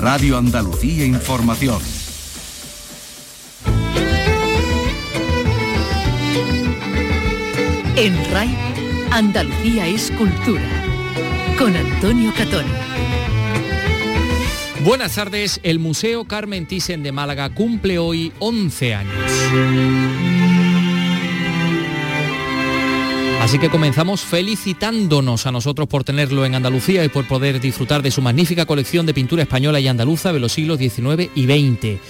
Radio Andalucía Información. En RAI, Andalucía es cultura. Con Antonio Catón. Buenas tardes, el Museo Carmen Thyssen de Málaga cumple hoy 11 años. Así que comenzamos felicitándonos a nosotros por tenerlo en Andalucía y por poder disfrutar de su magnífica colección de pintura española y andaluza de los siglos XIX y XX.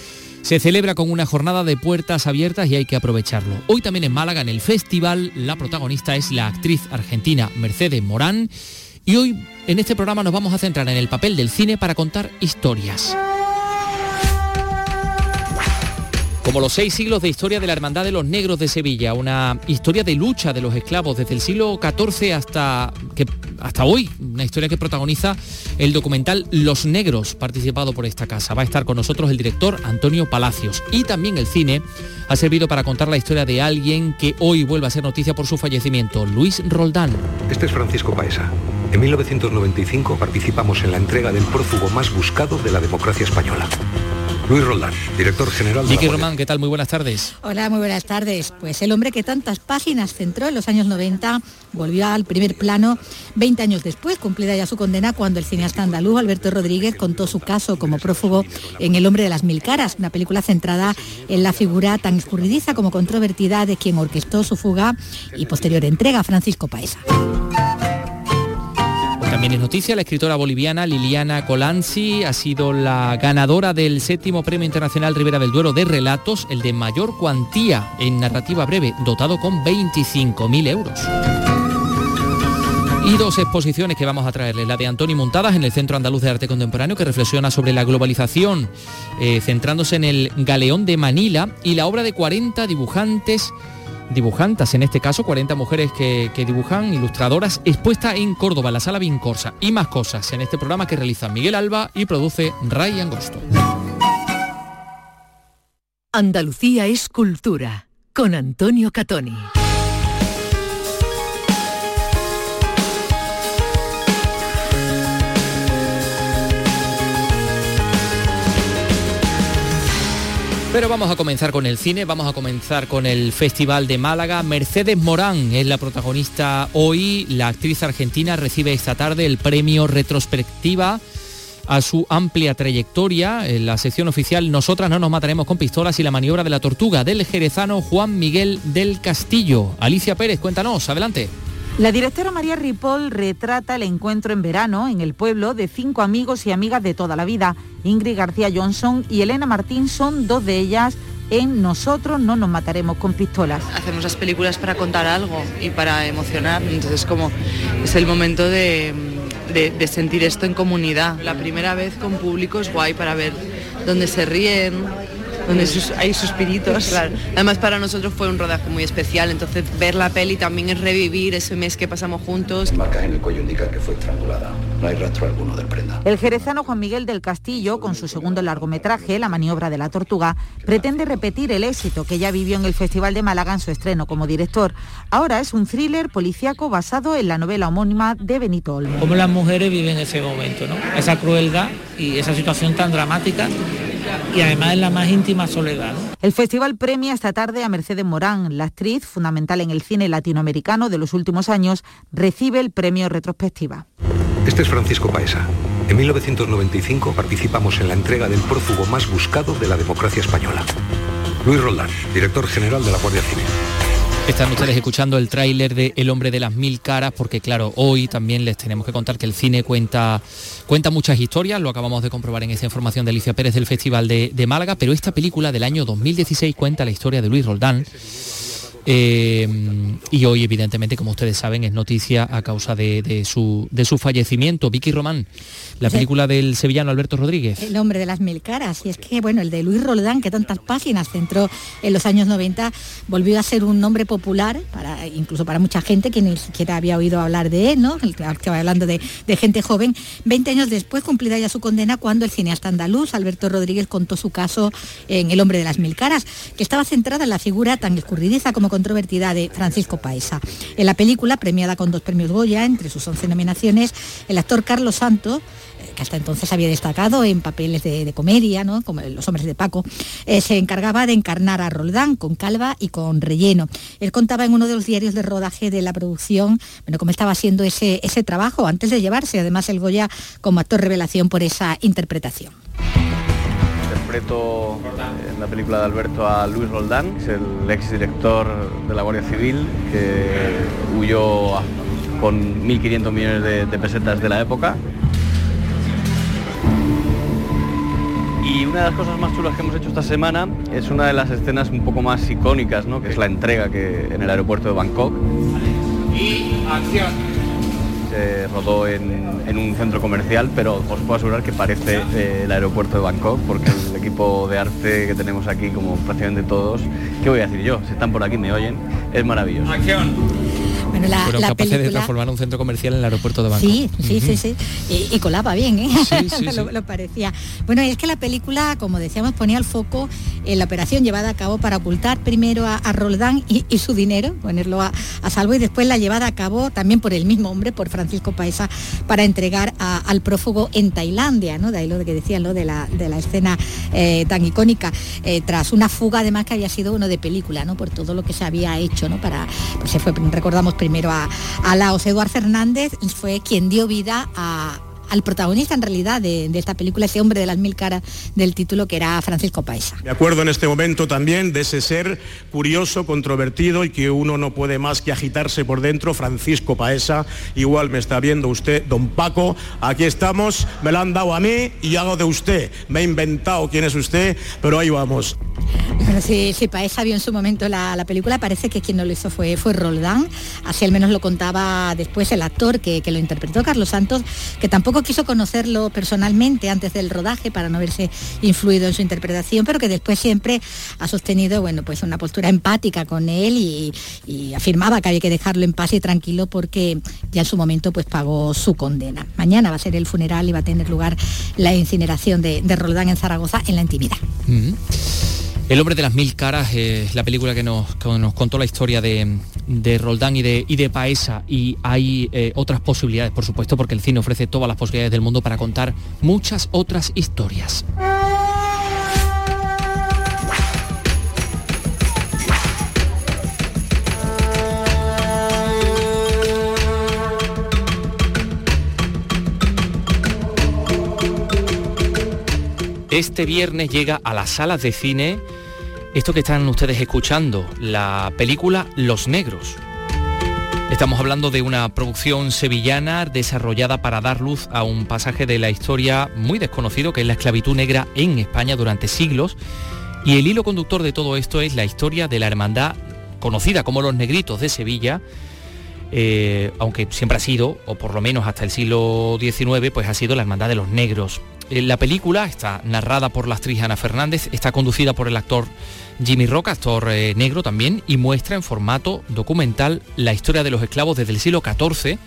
Se celebra con una jornada de puertas abiertas y hay que aprovecharlo. Hoy también en Málaga, en el festival, la protagonista es la actriz argentina Mercedes Morán y hoy en este programa nos vamos a centrar en el papel del cine para contar historias. Como los seis siglos de historia de la Hermandad de los Negros de Sevilla, una historia de lucha de los esclavos desde el siglo XIV hasta, que, hasta hoy, una historia que protagoniza el documental Los Negros, participado por esta casa. Va a estar con nosotros el director Antonio Palacios. Y también el cine ha servido para contar la historia de alguien que hoy vuelve a ser noticia por su fallecimiento, Luis Roldán. Este es Francisco Paesa. En 1995 participamos en la entrega del prófugo más buscado de la democracia española. Luis Roldán, director general de Vicky la Román, ¿qué tal? Muy buenas tardes. Hola, muy buenas tardes. Pues el hombre que tantas páginas centró en los años 90 volvió al primer plano 20 años después, cumplida ya su condena, cuando el cineasta andaluz Alberto Rodríguez contó su caso como prófugo en El hombre de las mil caras, una película centrada en la figura tan escurridiza como controvertida de quien orquestó su fuga y posterior entrega, Francisco Paesa. También es noticia, la escritora boliviana Liliana Colanzi ha sido la ganadora del séptimo Premio Internacional Rivera del Duero de Relatos, el de mayor cuantía en narrativa breve, dotado con 25.000 euros. Y dos exposiciones que vamos a traerles, la de Antoni Montadas en el Centro Andaluz de Arte Contemporáneo, que reflexiona sobre la globalización, eh, centrándose en el Galeón de Manila, y la obra de 40 dibujantes dibujantas, en este caso 40 mujeres que, que, dibujan, ilustradoras, expuesta en Córdoba, en la sala Vincorsa. Y más cosas en este programa que realiza Miguel Alba y produce Ray Angosto. Andalucía es cultura, con Antonio Catoni. Pero vamos a comenzar con el cine, vamos a comenzar con el Festival de Málaga. Mercedes Morán es la protagonista hoy. La actriz argentina recibe esta tarde el premio Retrospectiva a su amplia trayectoria. En la sección oficial Nosotras no nos mataremos con pistolas y la maniobra de la tortuga del jerezano Juan Miguel del Castillo. Alicia Pérez, cuéntanos, adelante. La directora María Ripoll retrata el encuentro en verano en el pueblo de cinco amigos y amigas de toda la vida. Ingrid García Johnson y Elena Martín son dos de ellas en Nosotros no nos mataremos con pistolas. Hacemos las películas para contar algo y para emocionar, entonces como es el momento de, de, de sentir esto en comunidad. La primera vez con público es guay para ver dónde se ríen, donde sus, hay suspiritos. Claro. Además para nosotros fue un rodaje muy especial, entonces ver la peli también es revivir ese mes que pasamos juntos. Marcas en el cuello indican que fue estrangulada. No hay rastro alguno del prenda. El jerezano Juan Miguel del Castillo, con su segundo largometraje, La maniobra de la tortuga, pretende repetir el éxito que ya vivió en el Festival de Málaga en su estreno como director. Ahora es un thriller policíaco basado en la novela homónima de Benito Olmo. Cómo las mujeres viven ese momento, ¿no? Esa crueldad y esa situación tan dramática y además en la más íntima soledad. ¿no? El festival premia esta tarde a Mercedes Morán, la actriz fundamental en el cine latinoamericano de los últimos años, recibe el premio retrospectiva. Este es Francisco Paesa. En 1995 participamos en la entrega del prófugo más buscado de la democracia española. Luis Roldán, director general de la Guardia Civil. Están ustedes escuchando el tráiler de El hombre de las mil caras porque claro, hoy también les tenemos que contar que el cine cuenta, cuenta muchas historias, lo acabamos de comprobar en esa información de Alicia Pérez del Festival de, Málaga, pero esta película del año 2016 cuenta la historia de Luis Roldán. Eh, y hoy, evidentemente, como ustedes saben, es noticia a causa de, su, de su fallecimiento. Vicky Román, la película del sevillano Alberto Rodríguez. El hombre de las mil caras. Y es que, bueno, el de Luis Roldán, que tantas páginas centró en los años 90, volvió a ser un nombre popular, para, incluso para mucha gente que ni siquiera había oído hablar de él, ¿no? Estaba hablando de, de gente joven. Veinte años después, cumplida ya su condena, cuando el cineasta andaluz, Alberto Rodríguez, contó su caso en El hombre de las mil caras, que estaba centrada en la figura tan escurridiza como controvertida de Francisco Paesa. En la película, premiada con dos premios Goya, entre sus 11 nominaciones, el actor Carlos Santos que hasta entonces había destacado en papeles de, comedia, ¿no? como Los hombres de Paco, eh, se encargaba de encarnar a Roldán con calva y con relleno. Él contaba en uno de los diarios de rodaje de la producción, bueno, cómo estaba haciendo ese, ese trabajo antes de llevarse además el Goya como actor revelación por esa interpretación interpreto en la película de Alberto a Luis Roldán, que es el ex director de la Guardia Civil, que huyó con 1.500 millones de, pesetas de la época Y una de las cosas más chulas que hemos hecho esta semana es una de las escenas un poco más icónicas, ¿no? que es la entrega que en el aeropuerto de Bangkok. Y acción. Se rodó en, un centro comercial, pero os puedo asegurar que parece eh, el aeropuerto de Bangkok, porque el equipo de arte que tenemos aquí, como prácticamente todos, ¿qué voy a decir yo? Si están por aquí, me oyen, es maravilloso. Acción. Bueno, la, Fueron capaces de transformar un centro comercial en el aeropuerto de Bangkok. Sí, sí, sí, sí. Y, colaba bien, ¿eh? Sí, sí, lo, parecía. Bueno, es que la película, como decíamos, ponía el foco en la operación llevada a cabo para ocultar primero a, Roldán y, su dinero, ponerlo a, salvo, y después la llevada a cabo también por el mismo hombre, por Francisco Paesa, para entregar al prófugo en Tailandia, ¿no? De ahí lo que decían, lo de la, de la escena eh, tan icónica, eh, tras una fuga además que había sido uno de película, ¿no? Por todo lo que se había hecho, ¿no? Para, pues se fue, recordamos primero a, Laos. Eduard Fernández fue quien dio vida a, al protagonista en realidad de, esta película, ese hombre de las mil caras del título que era Francisco Paisa. Me acuerdo en este momento también de ese ser curioso, controvertido y que uno no puede más que agitarse por dentro, Francisco Paesa, igual me está viendo usted, don Paco, aquí estamos, me lo han dado a mí y hago de usted, me he inventado quién es usted, pero ahí vamos. Bueno, si, Paesa vio en su momento la, película, parece que quien no lo hizo fue, fue Roldán, así al menos lo contaba después el actor que, que lo interpretó, Carlos Santos, que tampoco quiso conocerlo personalmente antes del rodaje para no verse influido en su interpretación, pero que después siempre ha sostenido bueno, pues una postura empática con él y, afirmaba que había que dejarlo en paz y tranquilo porque ya en su momento pues pagó su condena. Mañana va a ser el funeral y va a tener lugar la incineración de, de Roldán en Zaragoza en la intimidad. El hombre de las mil caras es la película que nos, contó la historia de, Roldán y de, y de, Paesa y hay eh, otras posibilidades, por supuesto, porque el cine ofrece todas las posibilidades del mundo para contar muchas otras historias. Este viernes llega a las salas de cine esto que están ustedes escuchando, la película Los Negros. Estamos hablando de una producción sevillana desarrollada para dar luz a un pasaje de la historia muy desconocido que es la esclavitud negra en España durante siglos. Y el hilo conductor de todo esto es la historia de la hermandad conocida como los Negritos de Sevilla, eh, aunque siempre ha sido, o por lo menos hasta el siglo XIX, pues ha sido la hermandad de los negros. Eh, la película está narrada por la actriz Ana Fernández, está conducida por el actor Jimmy Roca, actor eh, negro también, y muestra en formato documental la historia de los esclavos desde el siglo XIV,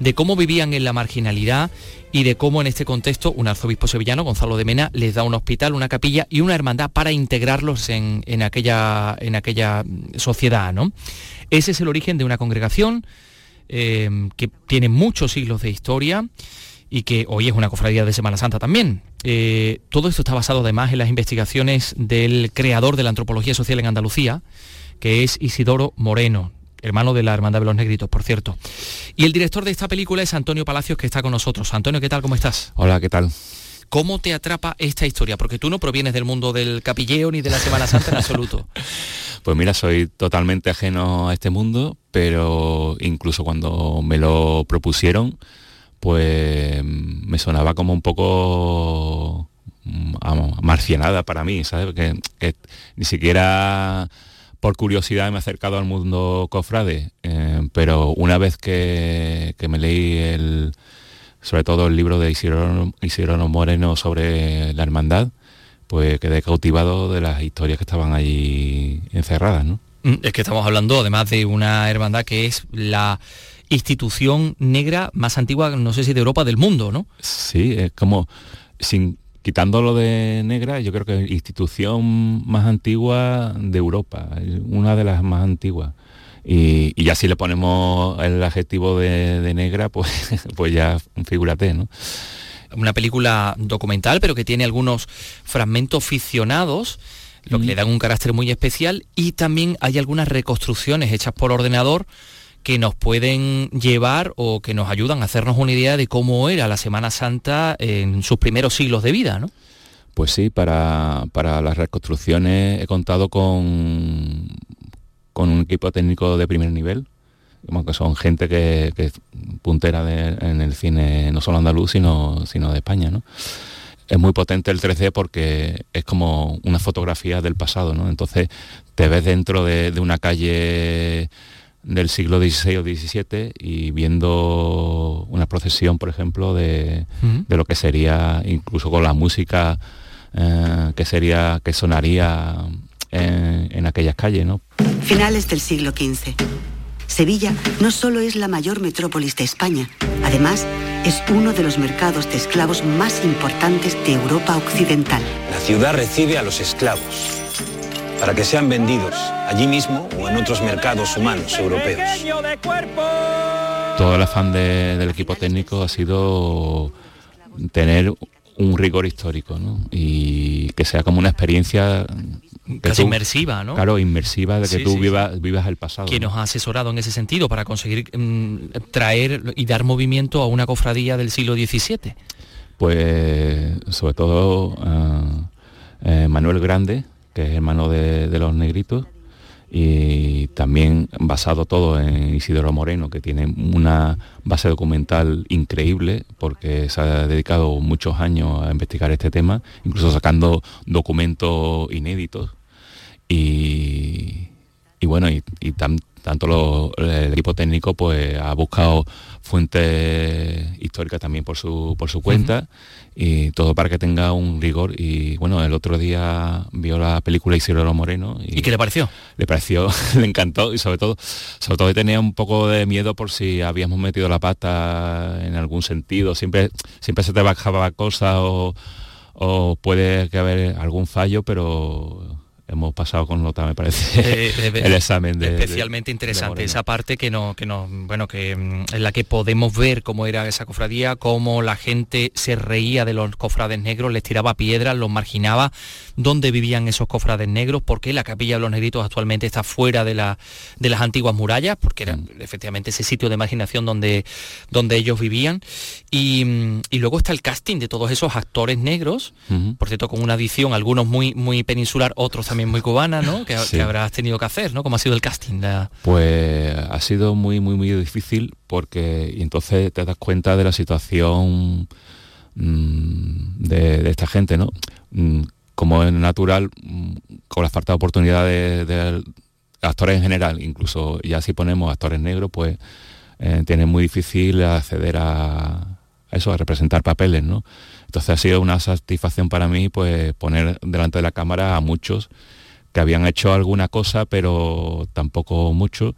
de cómo vivían en la marginalidad y de cómo en este contexto un arzobispo sevillano, Gonzalo de Mena, les da un hospital, una capilla y una hermandad para integrarlos en, aquella, aquella sociedad. ¿no? Ese es el origen de una congregación eh, que tiene muchos siglos de historia y que hoy es una cofradía de Semana Santa también. Eh, todo esto está basado además en las investigaciones del creador de la antropología social en Andalucía, que es Isidoro Moreno, hermano de la Hermandad de los Negritos, por cierto. Y el director de esta película es Antonio Palacios, que está con nosotros. Antonio, ¿qué tal? ¿Cómo estás? Hola, ¿qué tal? ¿Cómo te atrapa esta historia? Porque tú no provienes del mundo del capilleo ni de la Semana Santa en absoluto. Pues mira, soy totalmente ajeno a este mundo, pero incluso cuando me lo propusieron, pues me sonaba como un poco mm, marcianada para mí, ¿sabes? Que, ni siquiera por curiosidad me he acercado al mundo cofrade, eh, pero una vez que, me leí el, sobre todo el libro de Isidoro, Moreno sobre la hermandad, pues quedé cautivado de las historias que estaban allí encerradas, ¿no? Mm, es que estamos hablando además de una hermandad que es la institución negra más antigua, no sé si de Europa, del mundo, ¿no? Sí, es como sin quitando lo de negra, yo creo que es institución más antigua de Europa, una de las más antiguas. Y, ya si le ponemos el adjetivo de, negra, pues, pues ya figúrate, ¿no? Una película documental, pero que tiene algunos fragmentos ficcionados lo que le dan un carácter muy especial y también hay algunas reconstrucciones hechas por ordenador que nos pueden llevar o que nos ayudan a hacernos una idea de cómo era la Semana Santa en sus primeros siglos de vida, ¿no? Pues sí, para, las reconstrucciones he contado con, con un equipo técnico de primer nivel, que son gente que, es puntera en el cine no solo andaluz, sino, sino de España, ¿no? Es muy potente el 3D porque es como una fotografía del pasado, ¿no? Entonces te ves dentro de una calle del siglo XVI o XVII y viendo una procesión, por ejemplo, de, lo que sería, incluso con la música eh, que sería, que sonaría en, en aquellas calles, ¿no? Finales del siglo XV. Sevilla no solo es la mayor metrópolis de España, además es uno de los mercados de esclavos más importantes de Europa Occidental. La ciudad recibe a los esclavos para que sean vendidos allí mismo o en otros mercados humanos europeos. Todo el afán del equipo técnico ha sido tener un rigor histórico y que sea como una experiencia casi inmersiva, ¿no? Claro, inmersiva de que tú vivas, vivas el pasado. Que nos ha asesorado en ese sentido para conseguir mm, traer y dar movimiento a una cofradía del siglo XVII. Pues sobre todo eh, eh, Manuel Grande, que es hermano de, los negritos, y también basado todo en Isidoro Moreno, que tiene una base documental increíble, porque se ha dedicado muchos años a investigar este tema, incluso sacando documentos inéditos. Y, bueno, y, tanto el equipo técnico pues ha buscado fuentes históricas también por su, por su cuenta y todo para que tenga un rigor y bueno el otro día vio la película Isidoro Moreno y, qué le pareció? le pareció le encantó y sobre todo sobre todo tenía un poco de miedo por si habíamos metido la pata en algún sentido siempre siempre se te bajaba cosas o, o puede que haber algún fallo pero hemos pasado con nota, me parece, eh, eh, el examen de, especialmente interesante esa parte que no, que no, bueno, que mm, en la que podemos ver cómo era esa cofradía, cómo la gente se reía de los cofrades negros, les tiraba piedras, los marginaba, dónde vivían esos cofrades negros, porque la capilla de los negritos actualmente está fuera de, la, de las antiguas murallas, porque era mm. efectivamente ese sitio de imaginación donde, donde ellos vivían. Y, mm, y, luego está el casting de todos esos actores negros, por cierto, con una edición, algunos muy, muy peninsular, otros también muy cubana, ¿no? Que, habrás tenido que hacer, ¿no? ¿Cómo ha sido el casting? Pues ha sido muy, muy, muy difícil porque entonces te das cuenta de la situación mm, de, esta gente, ¿no? Como es natural, mm, con la falta de oportunidades de, actores en general, incluso ya si ponemos actores negros, pues eh, tiene muy difícil acceder a, eso, a representar papeles, ¿no? Entonces ha sido una satisfacción para mí pues poner delante de la cámara a muchos que habían hecho alguna cosa pero tampoco mucho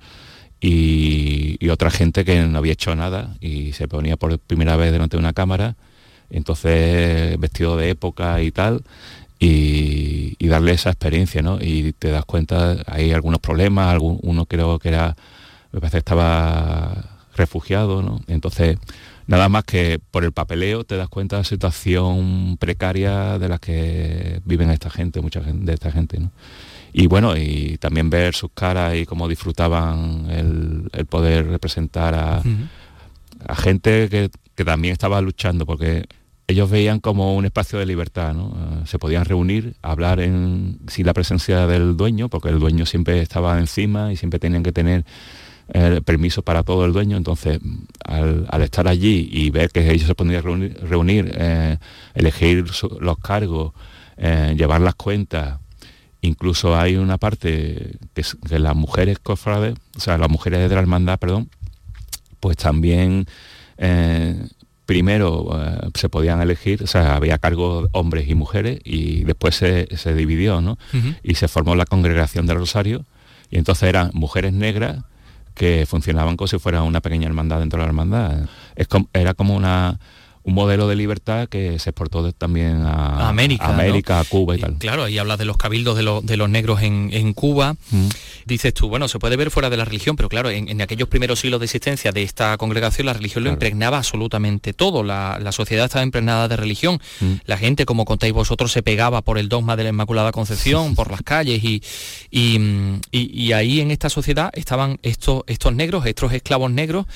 y, otra gente que no había hecho nada y se ponía por primera vez delante de una cámara, entonces vestido de época y tal, y, darle esa experiencia, ¿no? Y te das cuenta, hay algunos problemas, uno creo que era, me parece que estaba refugiado, ¿no? Entonces nada más que por el papeleo te das cuenta de la situación precaria de la que viven esta gente, mucha gente, de esta gente, ¿no? Y bueno, y también ver sus caras y cómo disfrutaban el, poder representar a, gente que, también estaba luchando, porque ellos veían como un espacio de libertad, ¿no? Eh, se podían reunir, hablar en, sin la presencia del dueño, porque el dueño siempre estaba encima y siempre tenían que tener el permiso para todo el dueño, entonces al, estar allí y ver que ellos se podían reunir, eh, elegir los cargos, eh, llevar las cuentas, incluso hay una parte que, las mujeres cofrades, o sea, las mujeres de la hermandad, perdón, pues también eh, primero se podían elegir, o sea, había cargos hombres y mujeres y después se, dividió, ¿no? Y se formó la congregación del Rosario y entonces eran mujeres negras que funcionaban como si fuera una pequeña hermandad dentro de la hermandad. Es era como una, un modelo de libertad que se exportó también a, A América, a, América, ¿no? a Cuba y tal. Claro, ahí hablas de los cabildos de, los- de los negros en, en Cuba. Mm. Dices tú, bueno, se puede ver fuera de la religión, pero claro, en, en aquellos primeros siglos de existencia de esta congregación, la religión lo impregnaba absolutamente todo. La, la sociedad estaba impregnada de religión. Mm. La gente, como contáis vosotros, se pegaba por el dogma de la Inmaculada Concepción, por las calles, y, y, y- y ahí en esta sociedad estaban estos, estos negros, estos esclavos negros,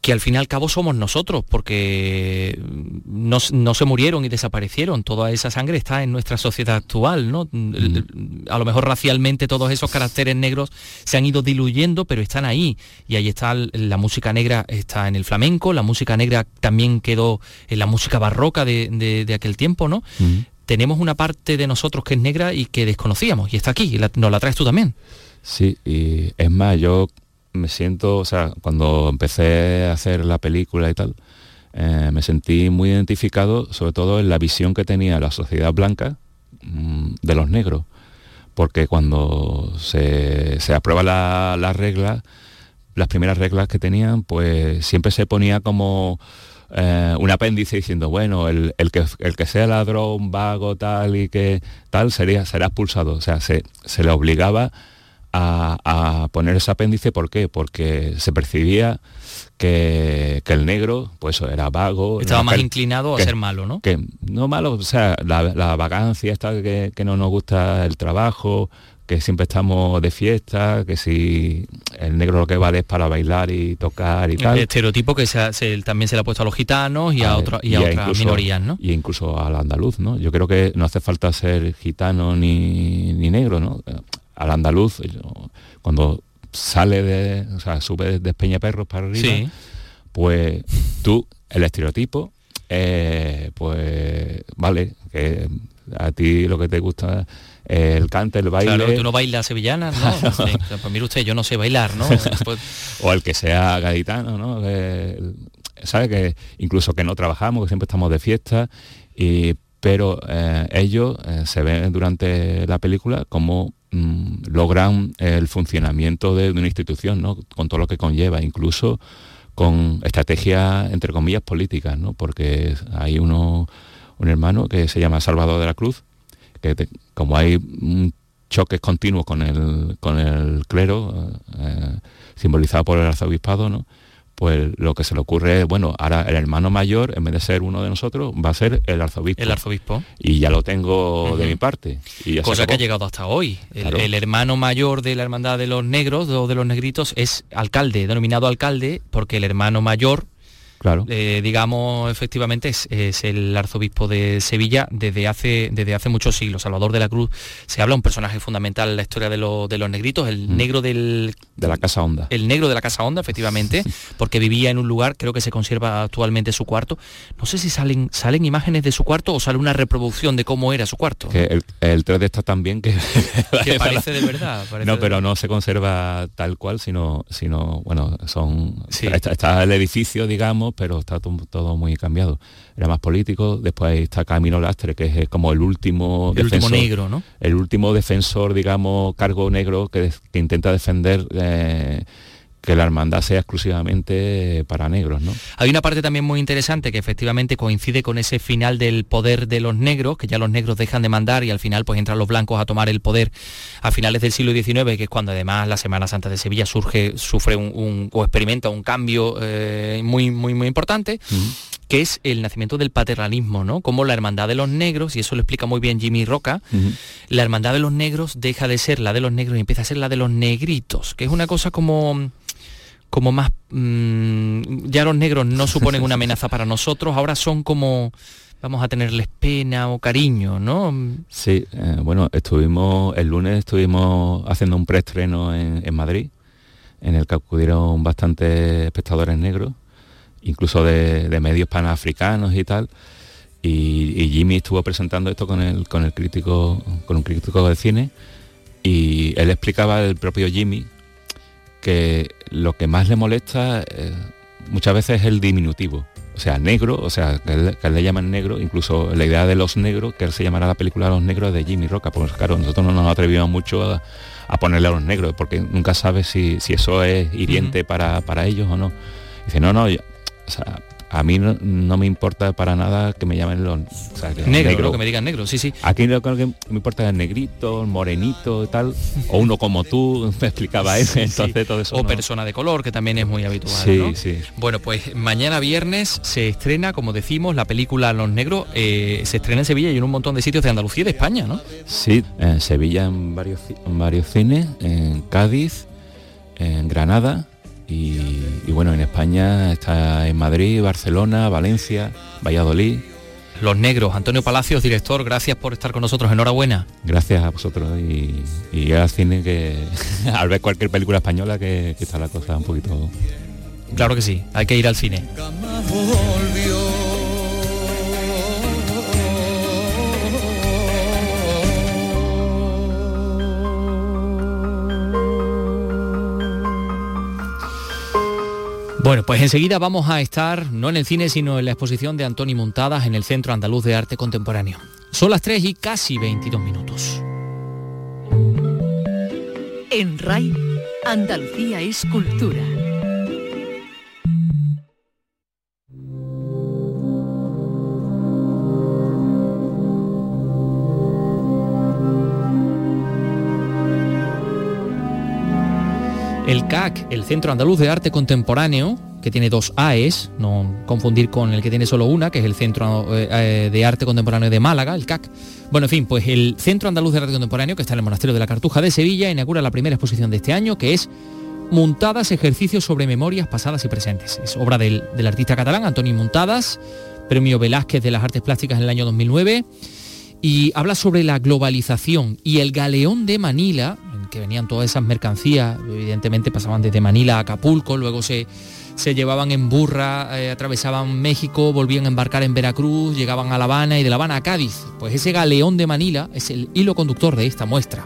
que al fin y al cabo somos nosotros, porque no, no se murieron y desaparecieron. Toda esa sangre está en nuestra sociedad actual, ¿no? El- A lo mejor racialmente todos esos caracteres negros se han ido diluyendo, pero están ahí. Y ahí está la música negra, está en el flamenco, la música negra también quedó en la música barroca de, de- de aquel tiempo, ¿no? Tenemos una parte de nosotros que es negra y que desconocíamos, y está aquí, y la- nos la traes tú también. Sí, y es más, yo me siento, o sea, cuando empecé a hacer la película y tal, eh, me sentí muy identificado, sobre todo en la visión que tenía la sociedad blanca mm, de los negros. Porque cuando se, se aprueba la, la regla, las primeras reglas que tenían, pues siempre se ponía como eh, un apéndice diciendo, bueno, el, el que, el que sea ladrón, vago, tal y que tal, sería, será expulsado. O sea, se, se le obligaba a, a poner ese apéndice, ¿por qué? Porque se percibía que, que el negro, pues era vago. Estaba más Que- inclinado a ser malo, ¿no? que no malo, o sea, la, la vagancia esta que, que no nos gusta el trabajo, que siempre estamos de fiesta, que si el negro lo que vale es para bailar y tocar y El tal. estereotipo que se se- también se le ha puesto a los gitanos y a, otra- y a otras incluso- minorías, ¿no? Y incluso al andaluz, ¿no? Yo creo que no hace falta ser gitano ni, ni negro, ¿no? Al andaluz, cuando sale de, o sea, sube de Peñaperros para arriba, Sí. pues tú, el estereotipo, eh, pues vale, que a ti lo que te gusta el cante, el baile. Claro, tú no bailas sevillanas, ¿no? Sí, pues mire usted, yo no sé bailar, ¿no? Pues- o el que sea gaditano, ¿no? Que, ¿Sabe? Que incluso que no trabajamos, que siempre estamos de fiesta, y, pero eh, ellos eh, se ven durante la película como mm, logran el funcionamiento de, una institución, ¿no? Con todo lo que conlleva, incluso con estrategias, entre comillas, políticas, ¿no? Porque hay uno, un hermano que se llama Salvador de la Cruz, que como hay choques continuos con el, con el clero, eh, simbolizado por el arzobispado, ¿no? Pues lo que se le ocurre es, bueno, ahora el hermano mayor, en vez de ser uno de nosotros, va a ser el arzobispo. El arzobispo. Y ya lo tengo de mi parte. Y ya Cosa que ha llegado hasta hoy. El hermano mayor de la hermandad de los negros o de los negritos es alcalde, denominado alcalde, porque el hermano mayor, Claro. eh, digamos, efectivamente es, es el arzobispo de Sevilla desde hace, desde hace muchos siglos. Salvador de la Cruz se habla un personaje fundamental en la historia de, lo- de los negritos, el Mm. negro del De la Casa Honda. el negro de la Casa Honda, efectivamente, porque vivía en un lugar, creo que se conserva actualmente su cuarto. No sé si salen, salen imágenes de su cuarto o sale una reproducción de cómo era su cuarto. Que el, el 3D está tan bien que... Que parece de verdad. parece no, pero no se conserva tal cual, sino, sino bueno, son Sí. está, está el edificio, digamos, pero está to- todo muy cambiado. Era más político, después está Camilo Lastre, que es como el último El último defensor- negro, ¿no? El último defensor, digamos, cargo negro que, que intenta defender eh, que la hermandad sea exclusivamente para negros, ¿no? Hay una parte también muy interesante que efectivamente coincide con ese final del poder de los negros, que ya los negros dejan de mandar y al final pues entran los blancos a tomar el poder a finales del siglo XIX, que es cuando además la Semana Santa de Sevilla surge, sufre un, un- o experimenta un cambio eh, muy, muy, muy importante. que es el nacimiento del paternalismo, ¿no? Como la hermandad de los negros, y eso lo explica muy bien Jimmy Roca, la hermandad de los negros deja de ser la de los negros y empieza a ser la de los negritos, que es una cosa como como más mm, ya los negros no suponen una amenaza para nosotros, ahora son como vamos a tenerles pena o cariño, ¿no? Sí, eh, bueno, estuvimos, el lunes estuvimos haciendo un preestreno en, en Madrid, en el que acudieron bastantes espectadores negros, incluso de, de medios panafricanos y tal. Y, y Jimmy estuvo presentando esto con el, con el crítico, con un crítico de cine, y él explicaba el propio Jimmy que lo que más le molesta eh, muchas veces es el diminutivo. O sea, negro, o sea, que él, que él le llaman negro, incluso la idea de los negros, que él se llamará la película Los Negros de Jimmy Roca, porque claro, nosotros no nos atrevimos mucho a, a ponerle a los negros, porque nunca sabes si, si eso es hiriente para, para ellos o no. Dice, no, no, yo- o sea, a mí no, no me importa para nada que me llamen los o sea, que Negro, que me digan negro, sí, sí. Aquí lo que me importa es el negrito, el morenito y tal, o uno como tú, me explicaba él, Sí, sí. entonces todo eso. O no- persona de color, que también es muy habitual. Sí, ¿no? sí. Bueno, pues mañana viernes se estrena, como decimos, la película Los Negros. eh, se estrena en Sevilla y en un montón de sitios de Andalucía y de España, ¿no? Sí, en Sevilla en varios, en varios cines, en Cádiz, en Granada y, y bueno, en España está en Madrid, Barcelona, Valencia, Valladolid. Los Negros, Antonio Palacios, director, gracias por estar con nosotros. Enhorabuena. Gracias a vosotros y, y al cine que al ver cualquier película española que, que está la cosa un poquito... Claro que sí, hay que ir al cine. Bueno, pues enseguida vamos a estar no en el cine, sino en la exposición de Antoni Montadas en el Centro Andaluz de Arte Contemporáneo. Son las 3 y casi 22 minutos. En RAI, Andalucía es cultura. El CAC, el Centro Andaluz de Arte Contemporáneo, que tiene dos AES, no confundir con el que tiene solo una, que es el Centro eh, eh, de Arte Contemporáneo de Málaga, el CAC. Bueno, en fin, pues el Centro Andaluz de Arte Contemporáneo, que está en el Monasterio de la Cartuja de Sevilla, inaugura la primera exposición de este año, que es Muntadas, ejercicios sobre memorias pasadas y presentes. Es obra del, artista catalán Antoni Muntadas, premio Velázquez de las Artes Plásticas en el año 2009, y habla sobre la globalización y el galeón de Manila, en que venían todas esas mercancías, evidentemente pasaban desde Manila a Acapulco, luego se, se llevaban en burra, eh, atravesaban México, volvían a embarcar en Veracruz, llegaban a La Habana y de La Habana a Cádiz. Pues ese galeón de Manila es el hilo conductor de esta muestra.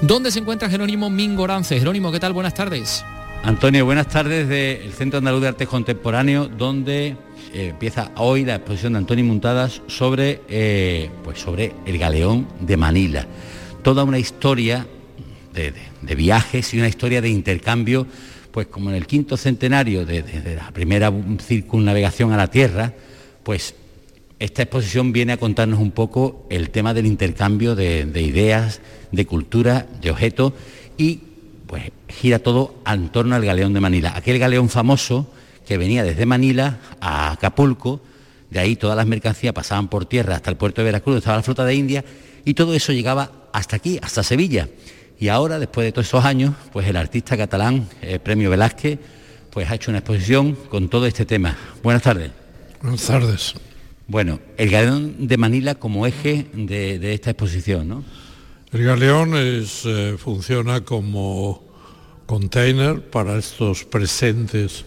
¿Dónde se encuentra Jerónimo Mingorance? Jerónimo, ¿qué tal? Buenas tardes. Antonio, buenas tardes del Centro Andaluz de Arte Contemporáneo, donde eh, empieza hoy la exposición de Antonio Muntadas sobre, eh, pues sobre el galeón de Manila. Toda una historia de, viajes y una historia de intercambio, pues como en el quinto centenario de, la primera circunnavegación a la Tierra, pues esta exposición viene a contarnos un poco el tema del intercambio de, de ideas, de cultura, de objetos y pues gira todo en torno al galeón de Manila, aquel galeón famoso que venía desde Manila a Acapulco, de ahí todas las mercancías pasaban por tierra hasta el puerto de Veracruz, estaba la flota de India y todo eso llegaba hasta aquí, hasta Sevilla. Y ahora, después de todos esos años, pues el artista catalán, el Premio Velázquez, pues ha hecho una exposición con todo este tema. Buenas tardes. Buenas tardes. Bueno, el galeón de Manila como eje de, de esta exposición, ¿no? El galeón es, eh, funciona como container para estos presentes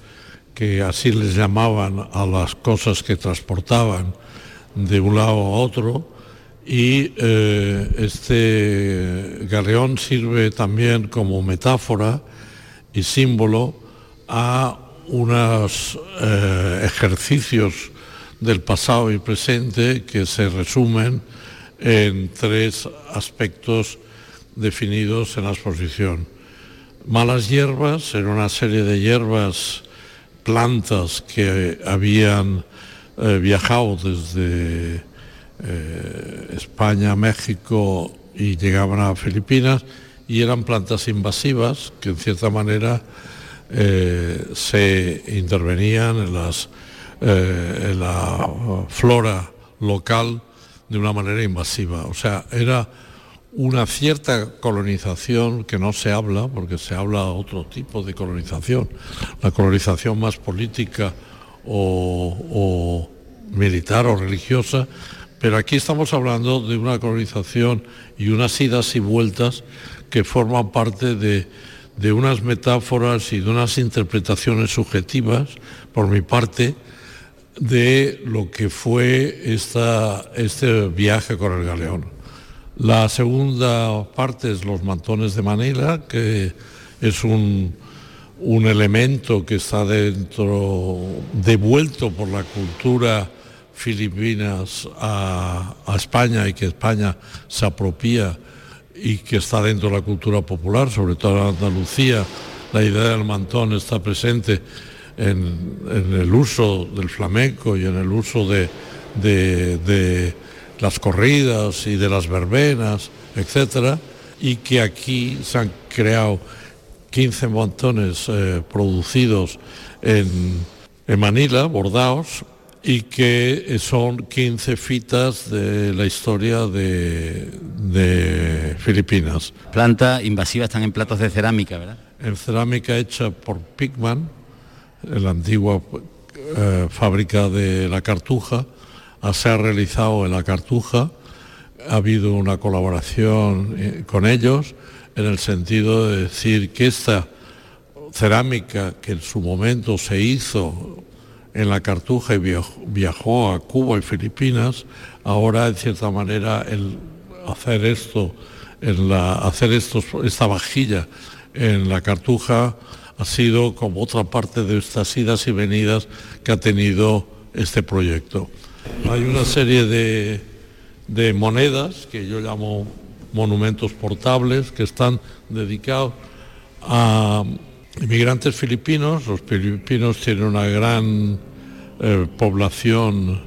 que así les llamaban a las cosas que transportaban de un lado a otro y eh, este galeón sirve también como metáfora y símbolo a unos eh, ejercicios del pasado y presente que se resumen en tres aspectos definidos en la exposición. Malas hierbas, en una serie de hierbas, plantas que habían eh, viajado desde eh, España, México y llegaban a Filipinas y eran plantas invasivas que en cierta manera eh, se intervenían en, en la flora local de una manera invasiva. O sea, era una cierta colonización que no se habla, porque se habla otro tipo de colonización, la colonización más política o, militar o religiosa, pero aquí estamos hablando de una colonización y unas idas y vueltas que forman parte de, de unas metáforas y de unas interpretaciones subjetivas, por mi parte, de lo que fue esta, este viaje con el galeón. La segunda parte es los mantones de Manila, que es un, un elemento que está dentro, devuelto por la cultura filipinas a, España y que España se apropia y que está dentro de la cultura popular, sobre todo en Andalucía, la idea del mantón está presente en, el uso del flamenco y en el uso de, las corridas y de las verbenas, etcétera, y que aquí se han creado 15 montones eh, producidos en, en Manila, bordados, y que son 15 fitas de la historia de, de Filipinas. Plantas invasivas están en platos de cerámica, ¿verdad? En cerámica hecha por Pigman, la antigua eh, fábrica de la Cartuja, se ha realizado en la Cartuja, ha habido una colaboración eh, con ellos en el sentido de decir que esta cerámica que en su momento se hizo en la Cartuja y viajó, a Cuba y Filipinas, ahora en cierta manera el hacer esto, hacer esta vajilla en la Cartuja ha sido como otra parte de estas idas y venidas que ha tenido este proyecto. Hay una serie de, de monedas que yo llamo monumentos portables que están dedicados a inmigrantes filipinos. Los filipinos tienen una gran eh, población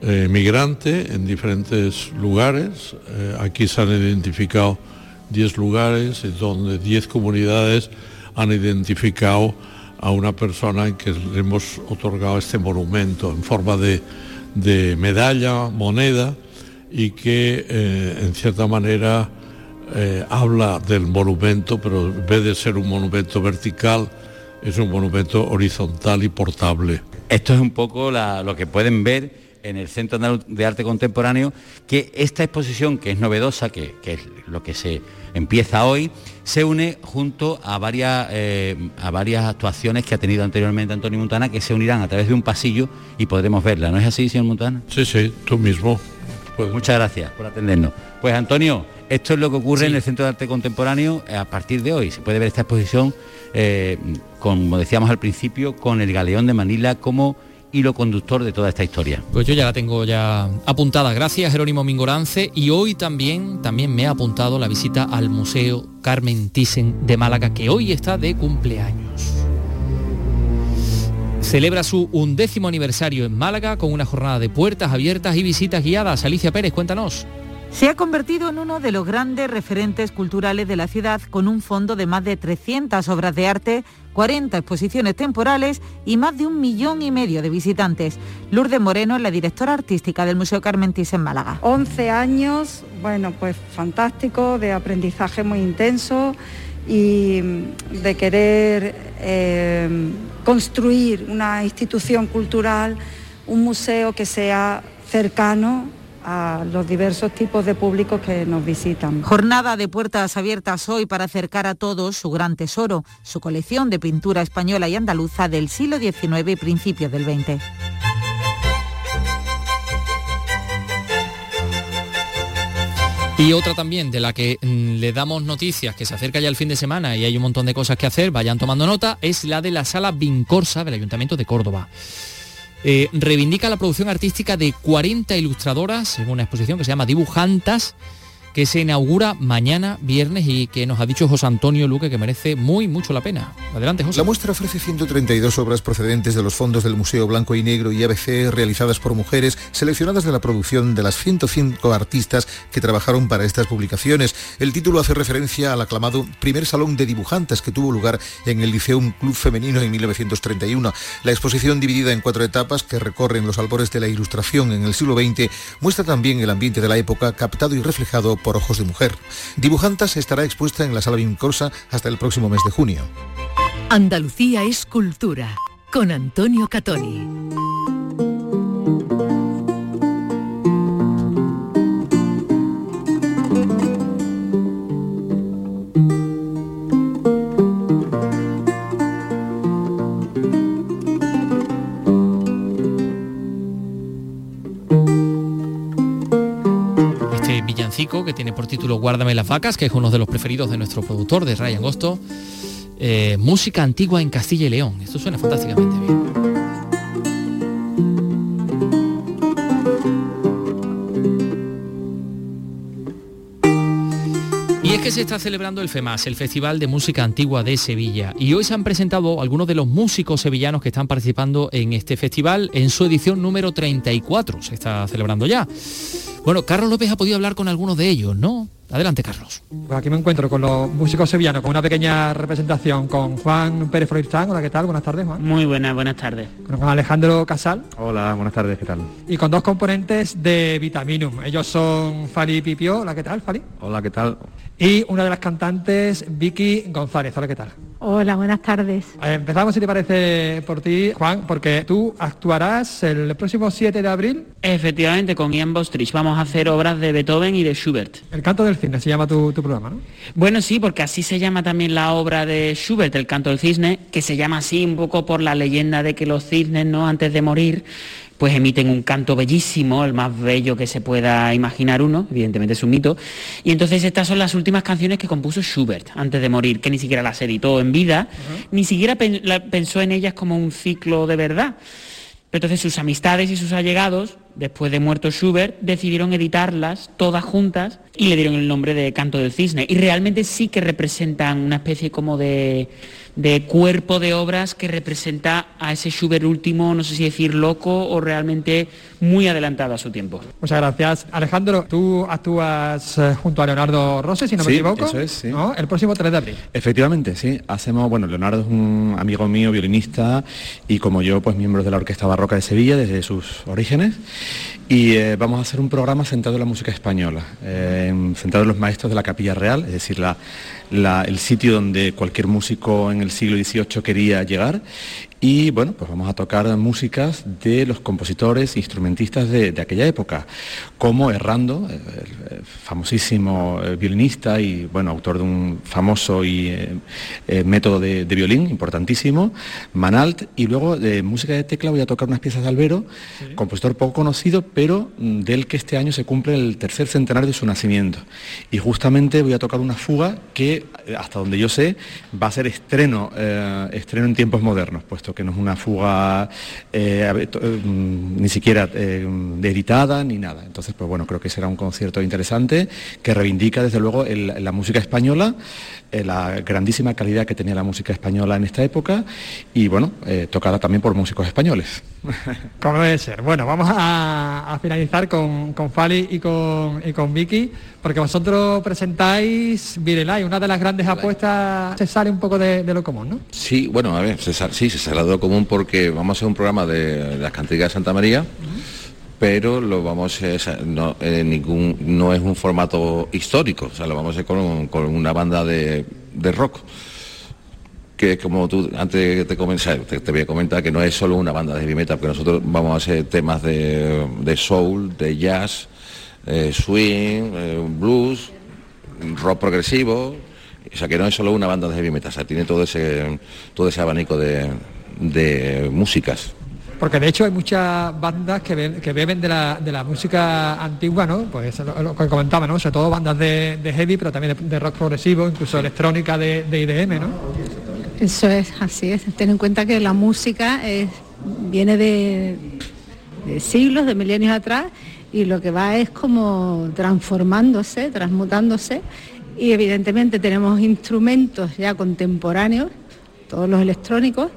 eh, migrante en diferentes lugares. Eh, aquí se han identificado 10 lugares donde 10 comunidades han identificado a una persona en que le hemos otorgado este monumento en forma de, de medalla, moneda, y que en cierta manera eh, habla del monumento, pero en vez de ser un monumento vertical, es un monumento horizontal y portable. Esto es un poco lo que pueden ver en el Centro de Arte Contemporáneo, que esta exposición, que es novedosa, que, es lo que se empieza hoy, se une junto a varias, eh, a varias actuaciones que ha tenido anteriormente Antonio Montana, que se unirán a través de un pasillo y podremos verla. ¿No es así, señor Montana? Sí, sí, tú mismo. Muchas gracias por atendernos. Pues Antonio, esto es lo que ocurre en el Centro de Arte Contemporáneo a partir de hoy. Se puede ver esta exposición, eh, como decíamos al principio, con el galeón de Manila como hilo conductor de toda esta historia. Pues yo ya la tengo ya apuntada. Gracias Jerónimo Mingorance y hoy también, también me ha apuntado la visita al Museo Carmen Thyssen de Málaga, que hoy está de cumpleaños. Celebra su undécimo aniversario en Málaga con una jornada de puertas abiertas y visitas guiadas. Alicia Pérez, cuéntanos. Se ha convertido en uno de los grandes referentes culturales de la ciudad con un fondo de más de 300 obras de arte, 40 exposiciones temporales y más de un millón y medio de visitantes. Lourdes Moreno es la directora artística del Museo Carmentis en Málaga. 11 años, bueno, pues fantástico, de aprendizaje muy intenso y de querer eh, construir una institución cultural, un museo que sea cercano a los diversos tipos de públicos que nos visitan. Jornada de puertas abiertas hoy para acercar a todos su gran tesoro, su colección de pintura española y andaluza del siglo XIX y principios del XX. Y otra también de la que mm, le damos noticias, que se acerca ya el fin de semana y hay un montón de cosas que hacer, vayan tomando nota, es la de la sala Vincorsa del Ayuntamiento de Córdoba. Eh, reivindica la producción artística de 40 ilustradoras en una exposición que se llama Dibujantas que se inaugura mañana viernes y que nos ha dicho José Antonio Luque que merece muy mucho la pena. Adelante, José. La muestra ofrece 132 obras procedentes de los fondos del Museo Blanco y Negro y ABC realizadas por mujeres seleccionadas de la producción de las 105 artistas que trabajaron para estas publicaciones. El título hace referencia al aclamado primer salón de dibujantes que tuvo lugar en el Liceum Club Femenino en 1931. La exposición dividida en cuatro etapas que recorren los albores de la ilustración en el siglo XX muestra también el ambiente de la época captado y reflejado por ojos de mujer. Dibujantas estará expuesta en la sala Vincorsa hasta el próximo mes de junio. Andalucía es cultura con Antonio Catoni. Que tiene por título Guárdame las vacas, que es uno de los preferidos de nuestro productor, de Ryan Gosto. Eh, música antigua en Castilla y León. Esto suena fantásticamente bien. Que se está celebrando el FEMAS, el Festival de Música Antigua de Sevilla. Y hoy se han presentado algunos de los músicos sevillanos que están participando en este festival en su edición número 34. Se está celebrando ya. Bueno, Carlos López ha podido hablar con algunos de ellos, ¿no? Adelante, Carlos. Pues aquí me encuentro con los músicos sevillanos, con una pequeña representación con Juan Pérez Floritán. Hola, ¿qué tal? Buenas tardes, Juan. Muy buenas, buenas tardes. Con Alejandro Casal. Hola, buenas tardes, ¿qué tal? Y con dos componentes de Vitaminum. Ellos son Fali Pipio. Hola, ¿qué tal, Fali? Hola, ¿qué tal? Y una de las cantantes, Vicky González. Hola, ¿qué tal? Hola, buenas tardes. Eh, empezamos, si te parece, por ti, Juan, porque tú actuarás el próximo 7 de abril. Efectivamente, con Ian Bostrich vamos a hacer obras de Beethoven y de Schubert. El canto del cisne se llama tu, tu programa, ¿no? Bueno, sí, porque así se llama también la obra de Schubert, El canto del cisne, que se llama así un poco por la leyenda de que los cisnes, ¿no? Antes de morir, pues emiten un canto bellísimo, el más bello que se pueda imaginar uno, evidentemente es un mito. Y entonces estas son las últimas canciones que compuso Schubert antes de morir, que ni siquiera las editó en vida, ni siquiera pen- la- pensó en ellas como un ciclo de verdad. Pero entonces sus amistades y sus allegados, después de muerto Schubert, decidieron editarlas todas juntas y le dieron el nombre de Canto del Cisne. Y realmente sí que representan una especie como de, de cuerpo de obras que representa a ese Schubert último, no sé si decir loco o realmente muy adelantado a su tiempo. Muchas gracias. Alejandro, tú actúas eh, junto a Leonardo Rossi, si no me Sí, equivoco. eso es, sí. ¿no? El próximo 3 de abril. Efectivamente, sí. Hacemos, bueno, Leonardo es un amigo mío, violinista, y como yo, pues miembro de la Orquesta Barroca de Sevilla desde sus orígenes. Y eh, vamos a hacer un programa centrado en la música española, eh, en- centrado en los maestros de la Capilla Real, es decir, la- la- el sitio donde cualquier músico en el siglo XVIII quería llegar. Y bueno, pues vamos a tocar músicas de los compositores, instrumentistas de, de aquella época, como Errando, el, famosísimo eh, violinista y bueno, autor de un famoso y, eh, eh, método de, de violín importantísimo, Manalt, y luego de música de tecla voy a tocar unas piezas de Albero, compositor poco conocido, pero mm, del que este año se cumple el tercer centenario de su nacimiento. Y justamente voy a tocar una fuga que, hasta donde yo sé, va a ser estreno, eh, estreno en tiempos modernos, puesto que no es una fuga eh, eh, mm, ni siquiera eh, editada ni nada. Entonces, pues bueno, creo que será un concierto interesante que reivindica desde luego la música española, eh, la grandísima calidad que tenía la música española en esta época y bueno, tocada también por músicos españoles. Como debe ser. Bueno, vamos a, a finalizar con, con Fali y con, y con Vicky, porque vosotros presentáis Virelai, una de las grandes apuestas, se sale un poco de, de lo común, ¿no? Sí, bueno, a ver, se sal- sí, se sale de lo común porque vamos a hacer un programa de, las cantigas de Santa María, pero lo vamos a hacer, no, eh, ningún, no es un formato histórico, o sea, lo vamos a hacer con, con una banda de, de rock. Que como tú antes te, comencé, te, te voy a comentar que no es solo una banda de heavy metal, porque nosotros vamos a hacer temas de, de soul, de jazz, eh, swing, eh, blues, rock progresivo, o sea que no es solo una banda de heavy metal, o sea, tiene todo ese, todo ese abanico de, de músicas. Porque de hecho hay muchas bandas que, be- que beben de la, de la música antigua, ¿no? Pues lo, lo que comentaba, ¿no? Sobre todo bandas de, de heavy, pero también de, de rock progresivo, incluso electrónica de, de IDM, ¿no? Eso es, así es. Ten en cuenta que la música es- viene de, de siglos, de milenios atrás, y lo que va es como transformándose, transmutándose, y evidentemente tenemos instrumentos ya contemporáneos, todos los electrónicos,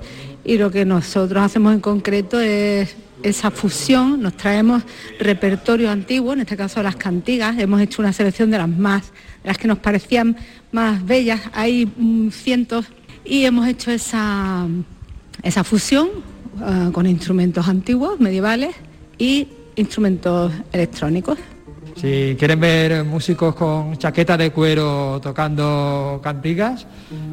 y lo que nosotros hacemos en concreto es esa fusión, nos traemos repertorio antiguo, en este caso las cantigas, hemos hecho una selección de las más, de las que nos parecían más bellas, hay mm, cientos, y hemos hecho esa, esa fusión ah, con instrumentos antiguos, medievales y instrumentos electrónicos. Si quieren ver músicos con chaqueta de cuero tocando cantigas,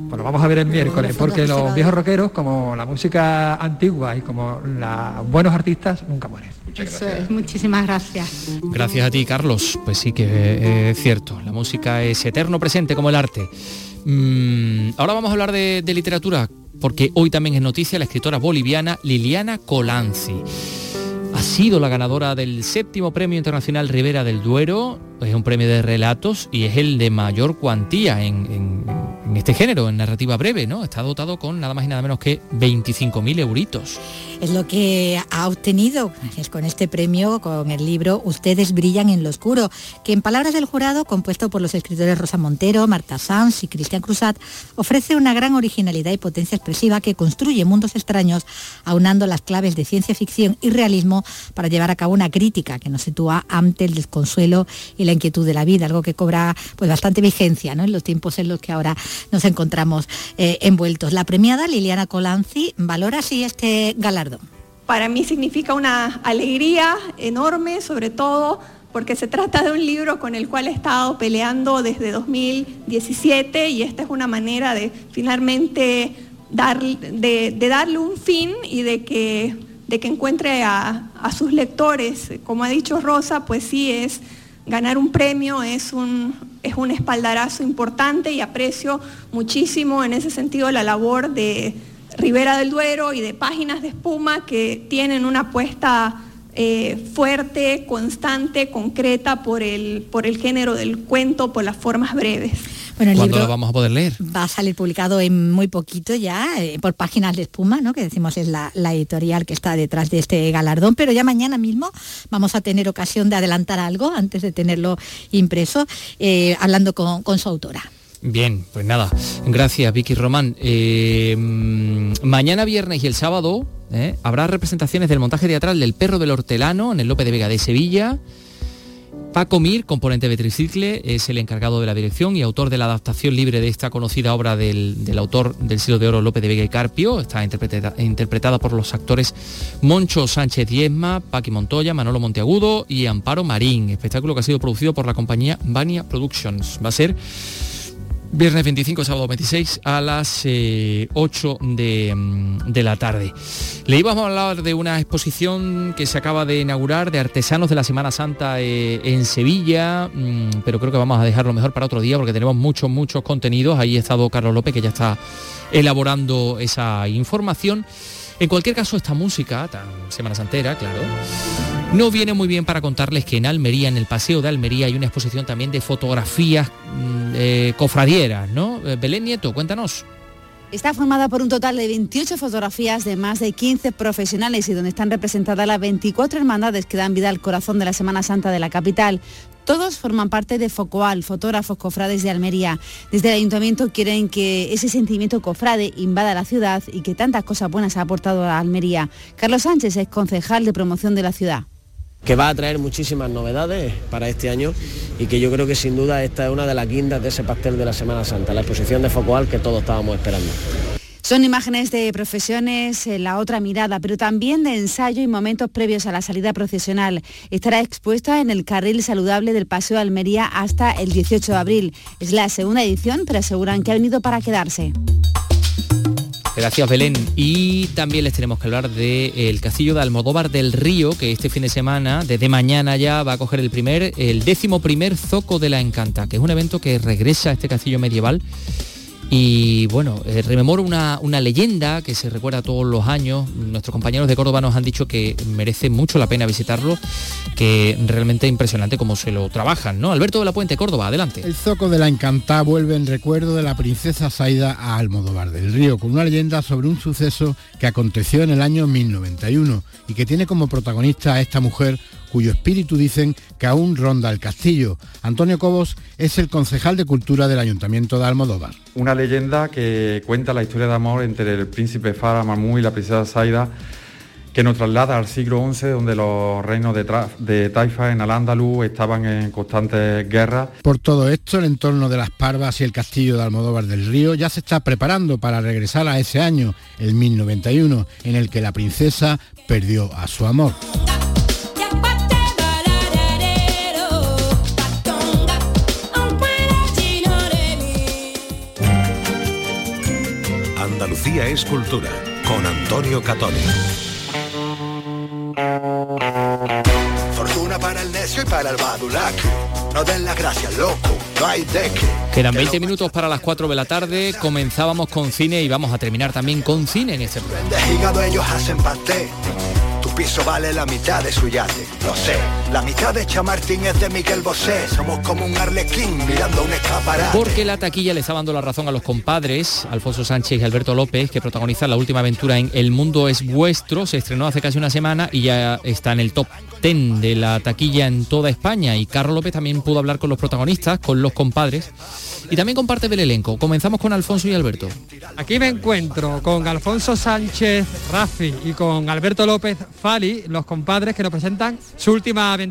pues lo vamos a ver el miércoles, porque los viejos rockeros, como la música antigua y como los buenos artistas, nunca mueren. Eso es, muchísimas gracias. Gracias a ti, Carlos. Pues sí que es cierto, la música es eterno presente como el arte. Mm, ahora vamos a hablar de, de literatura, porque hoy también es noticia la escritora boliviana Liliana Colanzi. Ha sido la ganadora del séptimo Premio Internacional Rivera del Duero, es un premio de relatos y es el de mayor cuantía en, este género, en narrativa breve, ¿no? Está dotado con nada más y nada menos que 25.000 euritos. Es lo que ha obtenido con este premio, con el libro Ustedes brillan en lo oscuro, que en palabras del jurado, compuesto por los escritores Rosa Montero, Marta Sanz y Cristian Cruzat, ofrece una gran originalidad y potencia expresiva que construye mundos extraños, aunando las claves de ciencia ficción y realismo para llevar a cabo una crítica que nos sitúa ante el desconsuelo y la inquietud de la vida, algo que cobra pues bastante vigencia en los tiempos en los que ahora nos encontramos eh, envueltos. La premiada Liliana Colanzi valora así este galardón. Para mí significa una alegría enorme, sobre todo porque se trata de un libro con el cual he estado peleando desde 2017 y esta es una manera de finalmente dar, de, darle un fin y de que, de que encuentre a, a sus lectores. Como ha dicho Rosa, pues sí es ganar un premio es un, es un espaldarazo importante y aprecio muchísimo en ese sentido la labor de Rivera del Duero y de Páginas de Espuma que tienen una apuesta eh, fuerte, constante, concreta por el, por el género del cuento, por las formas breves. Bueno, el ¿Cuándo libro lo vamos a poder leer? va a salir publicado en muy poquito ya, eh, por páginas de espuma, ¿no? que decimos es la, la editorial que está detrás de este galardón, pero ya mañana mismo vamos a tener ocasión de adelantar algo antes de tenerlo impreso, eh, hablando con, con su autora. Bien, pues nada, gracias Vicky Román. Eh, mm, mañana viernes y el sábado eh, habrá representaciones del montaje teatral del Perro del Hortelano en el Lope de Vega de Sevilla. Paco Mir, componente de Tricicle, es el encargado de la dirección y autor de la adaptación libre de esta conocida obra del, del autor del siglo de oro Lope de Vega y Carpio. Está interpretada, interpretada por los actores Moncho Sánchez Diezma, Paqui Montoya, Manolo Monteagudo y Amparo Marín. Espectáculo que ha sido producido por la compañía Vania Productions. Va a ser Viernes 25, sábado 26 a las eh, 8 de, mm, de la tarde. Le íbamos a hablar de una exposición que se acaba de inaugurar de artesanos de la Semana Santa eh, en Sevilla, mm, pero creo que vamos a dejarlo mejor para otro día porque tenemos muchos, muchos contenidos. Ahí ha estado Carlos López que ya está elaborando esa información. En cualquier caso, esta música, tan Semana Santera, claro, no viene muy bien para contarles que en Almería, en el Paseo de Almería, hay una exposición también de fotografías mm, eh, cofradieras, ¿no? Eh, Belén Nieto, cuéntanos. Está formada por un total de 28 fotografías de más de 15 profesionales y donde están representadas las 24 hermandades que dan vida al corazón de la Semana Santa de la capital. Todos forman parte de Focoal, fotógrafos cofrades de Almería. Desde el ayuntamiento quieren que ese sentimiento cofrade invada la ciudad y que tantas cosas buenas ha aportado a Almería. Carlos Sánchez es concejal de promoción de la ciudad que va a traer muchísimas novedades para este año y que yo creo que sin duda esta es una de las guindas de ese pastel de la Semana Santa, la exposición de Focoal que todos estábamos esperando. Son imágenes de profesiones, la otra mirada, pero también de ensayo y momentos previos a la salida procesional. Estará expuesta en el carril saludable del Paseo de Almería hasta el 18 de abril. Es la segunda edición, pero aseguran que ha venido para quedarse. Gracias Belén. Y también les tenemos que hablar del castillo de Almodóvar del Río, que este fin de semana, desde mañana ya, va a coger el primer, el décimo primer Zoco de la Encanta, que es un evento que regresa a este castillo medieval. Y bueno, eh, rememoro una, una leyenda que se recuerda todos los años. Nuestros compañeros de Córdoba nos han dicho que merece mucho la pena visitarlo, que realmente es impresionante cómo se lo trabajan, ¿no? Alberto de la Puente, Córdoba, adelante. El Zoco de la Encantá vuelve en recuerdo de la princesa Saida a Almodóvar del Río, con una leyenda sobre un suceso que aconteció en el año 1091 y que tiene como protagonista a esta mujer cuyo espíritu dicen que aún ronda el castillo. Antonio Cobos es el concejal de Cultura del Ayuntamiento de Almodóvar. Una leyenda que cuenta la historia de amor entre el príncipe Farah Mahmud y la princesa Saida que nos traslada al siglo XI, donde los reinos de, de Taifa en Al-Ándalus estaban en constantes guerras. Por todo esto, el entorno de las Parvas y el castillo de Almodóvar del Río ya se está preparando para regresar a ese año, el 1091, en el que la princesa perdió a su amor. Andalucía es cultura, con Antonio Catoni. Fortuna para el necio y para el badulaque. No den las gracias, loco, no hay de qué. Quedan 20 minutos para las 4 de la tarde, comenzábamos con cine y vamos a terminar también con cine en este programa. De hígado ellos hacen pastel. Tu piso vale la mitad de su yate. Lo sé, La mitad de Chamartín es de Miguel Bosé. Somos como un arlequín mirando un escaparate. Porque la taquilla le está dando la razón a los compadres, Alfonso Sánchez y Alberto López, que protagonizan la última aventura en El Mundo es Vuestro. Se estrenó hace casi una semana y ya está en el top 10 de la taquilla en toda España. Y Carlos López también pudo hablar con los protagonistas, con los compadres. Y también comparte del elenco. Comenzamos con Alfonso y Alberto. Aquí me encuentro con Alfonso Sánchez Rafi y con Alberto López Fali, los compadres que nos presentan su última aventura,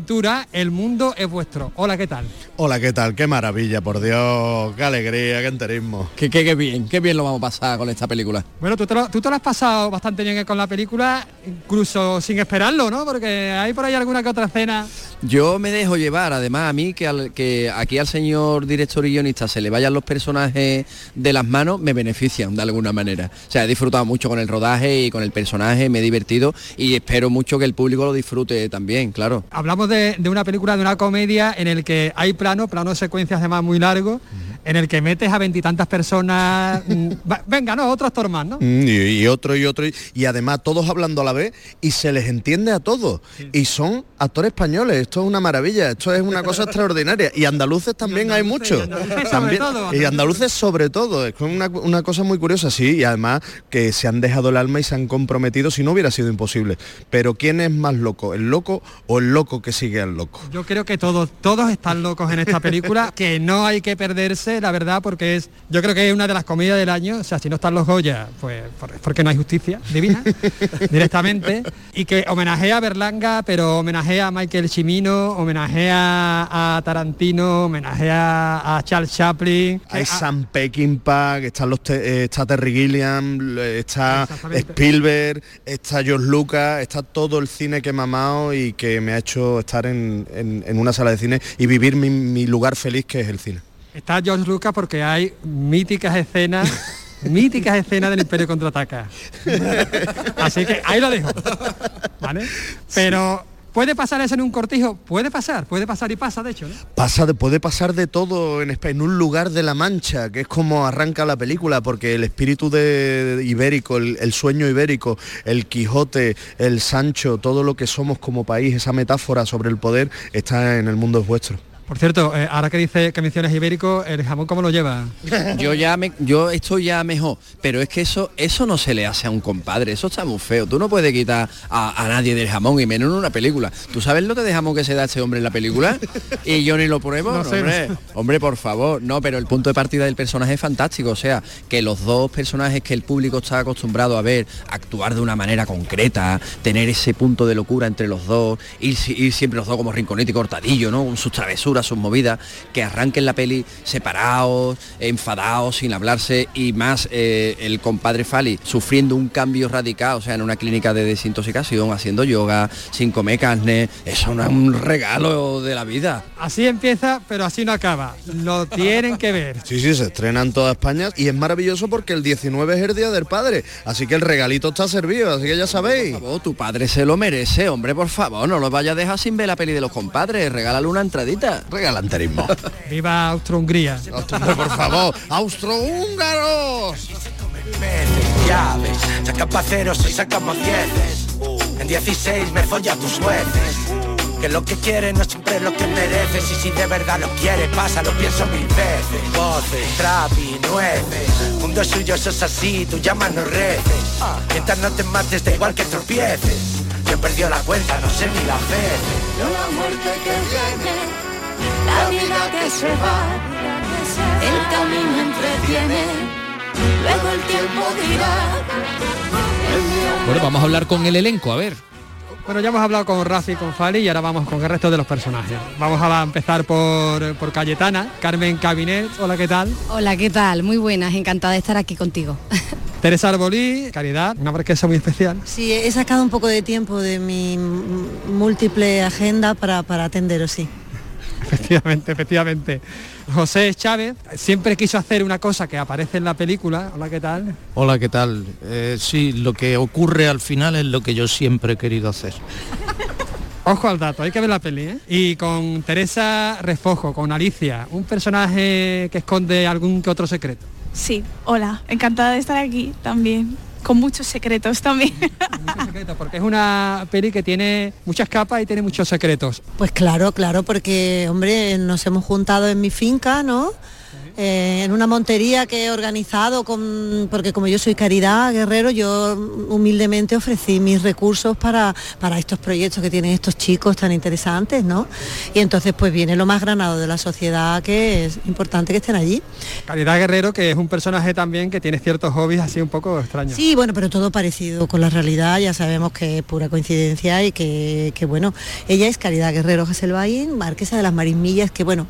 El mundo es vuestro. Hola, ¿qué tal? Hola, ¿qué tal? Qué maravilla, por Dios, qué alegría, qué enterismo. Qué, qué, qué bien, qué bien lo vamos a pasar con esta película. Bueno, tú te, lo, tú te lo has pasado bastante bien con la película, incluso sin esperarlo, ¿no? Porque hay por ahí alguna que otra escena. Yo me dejo llevar, además a mí que, al- que aquí al señor director y guionista se le vayan los personajes de las manos, me benefician de alguna manera. O sea, he disfrutado mucho con el rodaje y con el personaje, me he divertido y espero mucho que el público lo disfrute también, claro. Hablamos de, de una película, de una comedia en el que hay plano, plano secuencias además muy largos, en el que metes a veintitantas personas. mm, va- venga, no, otro actor más, ¿no? Mm, Y, y otro y otro y, y además todos hablando a la vez y se les entiende a todos. Y son actores españoles esto es una maravilla esto es una cosa extraordinaria. Y andaluces también hay muchos sobre También- todo, y andaluces. sobre todo es una, una cosa muy curiosa sí y además que se han dejado el alma y se han comprometido si no hubiera sido imposible. Pero quién es más loco el loco o el loco que sigue al loco Yo creo que todos, todos están locos en esta película, que no hay que perderse, la verdad, porque es, yo creo que es una de las comedias del año, o sea, si no están los Goya, pues por- porque no hay justicia divina, directamente, y que homenajea a Berlanga, pero homenajea a Michael Cimino, homenajea a Tarantino, homenajea a Charles Chaplin. Hay Sam Peckinpah, están los te- eh, está Terry Gilliam, está Spielberg, está George Lucas, está todo el cine que he mamado y que me ha hecho estar en, en- en una sala de cine y vivir mi, mi lugar feliz que es el cine. Está George Lucas porque hay míticas escenas, míticas escenas del Imperio Contraataca. Así que ahí lo dejo. ¿Vale? Pero puede pasar eso en un cortijo, puede pasar, puede pasar y pasa, de hecho. Pasa de, puede pasar de todo en, un lugar de la Mancha, que es como arranca la película, porque el espíritu ibérico, el, sueño ibérico, el Quijote, el Sancho, todo lo que somos como país, esa metáfora sobre el poder, está en el mundo es vuestro. Por cierto, eh, ahora que dice que mencionas ibérico, ¿el jamón cómo lo lleva? Yo ya me, yo estoy ya mejor, pero es que eso, eso no se le hace a un compadre, eso está muy feo. Tú no puedes quitar a, a nadie del jamón y menos en una película. ¿Tú sabes lo que de jamón que se da a este hombre en la película? Y yo ni lo pruebo, No No, sé, hombre, no sé. hombre, por favor, no, pero el punto de partida del personaje es fantástico, o sea, que los dos personajes que el público está acostumbrado a ver actuar de una manera concreta, tener ese punto de locura entre los dos, ir, si- ir siempre los dos como rinconete y cortadillo, ¿no? Con sus travesuras, sus movidas, que arranquen la peli separados, enfadados, sin hablarse y más eh, el compadre Fali sufriendo un cambio radical, o sea, en una clínica de desintoxicación, haciendo yoga, sin comer carne, eso no es un regalo de la vida. Así empieza, pero así no acaba. Lo tienen que ver. Sí, sí, se estrena en toda España y es maravilloso porque el 19 es el Día del Padre, así que el regalito está servido, así que ya sabéis. Por favor, tu padre se lo merece, hombre, por favor, no lo vaya a dejar sin ver la peli de los compadres, regálale una entradita. Regalanterismo. Viva Austro-Hungría. por favor, austrohúngaros. llaves, saca paceros y sacamos dieces. En 16 me folla tus jueces. Que lo que quieres no es siempre lo que mereces Y si de verdad lo quieres, pasa, lo pienso mil veces Voces, trap y nueces Mundo suyo, eso es así, tú llámanos reces Mientras no te mates, da igual que tropieces Yo he perdido la cuenta, no sé ni la fe No la muerte que viene, la vida que se va, el camino entretiene, luego el tiempo dirá. Bueno, vamos a hablar con el elenco, a ver. Bueno, ya hemos hablado con Rafi y con Fali y ahora vamos con el resto de los personajes. Vamos a empezar por, por Cayetana, Carmen Cabinet, hola, ¿qué tal? Hola, ¿qué tal? Muy buenas, encantada de estar aquí contigo. Teresa Arbolí, Caridad, una marquesa muy especial. Sí, he sacado un poco de tiempo de mi múltiple agenda para, para atenderos, sí. Efectivamente, efectivamente. José Chávez siempre quiso hacer una cosa que aparece en la película. Hola, ¿qué tal? Hola, ¿qué tal? Eh, sí, lo que ocurre al final es lo que yo siempre he querido hacer. Ojo al dato, hay que ver la peli, ¿eh? Y con Teresa Refojo, con Alicia, un personaje que esconde algún que otro secreto. Sí, hola, encantada de estar aquí también. Con muchos secretos también. porque es una peli que tiene muchas capas y tiene muchos secretos. Pues claro, claro, porque, hombre, nos hemos juntado en mi finca, ¿no? Eh, en una montería que he organizado, con, porque como yo soy Caridad Guerrero, yo humildemente ofrecí mis recursos para, para estos proyectos que tienen estos chicos tan interesantes, ¿no? Y entonces pues viene lo más granado de la sociedad que es importante que estén allí. Caridad Guerrero, que es un personaje también que tiene ciertos hobbies así un poco extraños. Sí, bueno, pero todo parecido con la realidad, ya sabemos que es pura coincidencia y que, que bueno, ella es Caridad Guerrero Hasselbain, marquesa de las Marismillas, que bueno,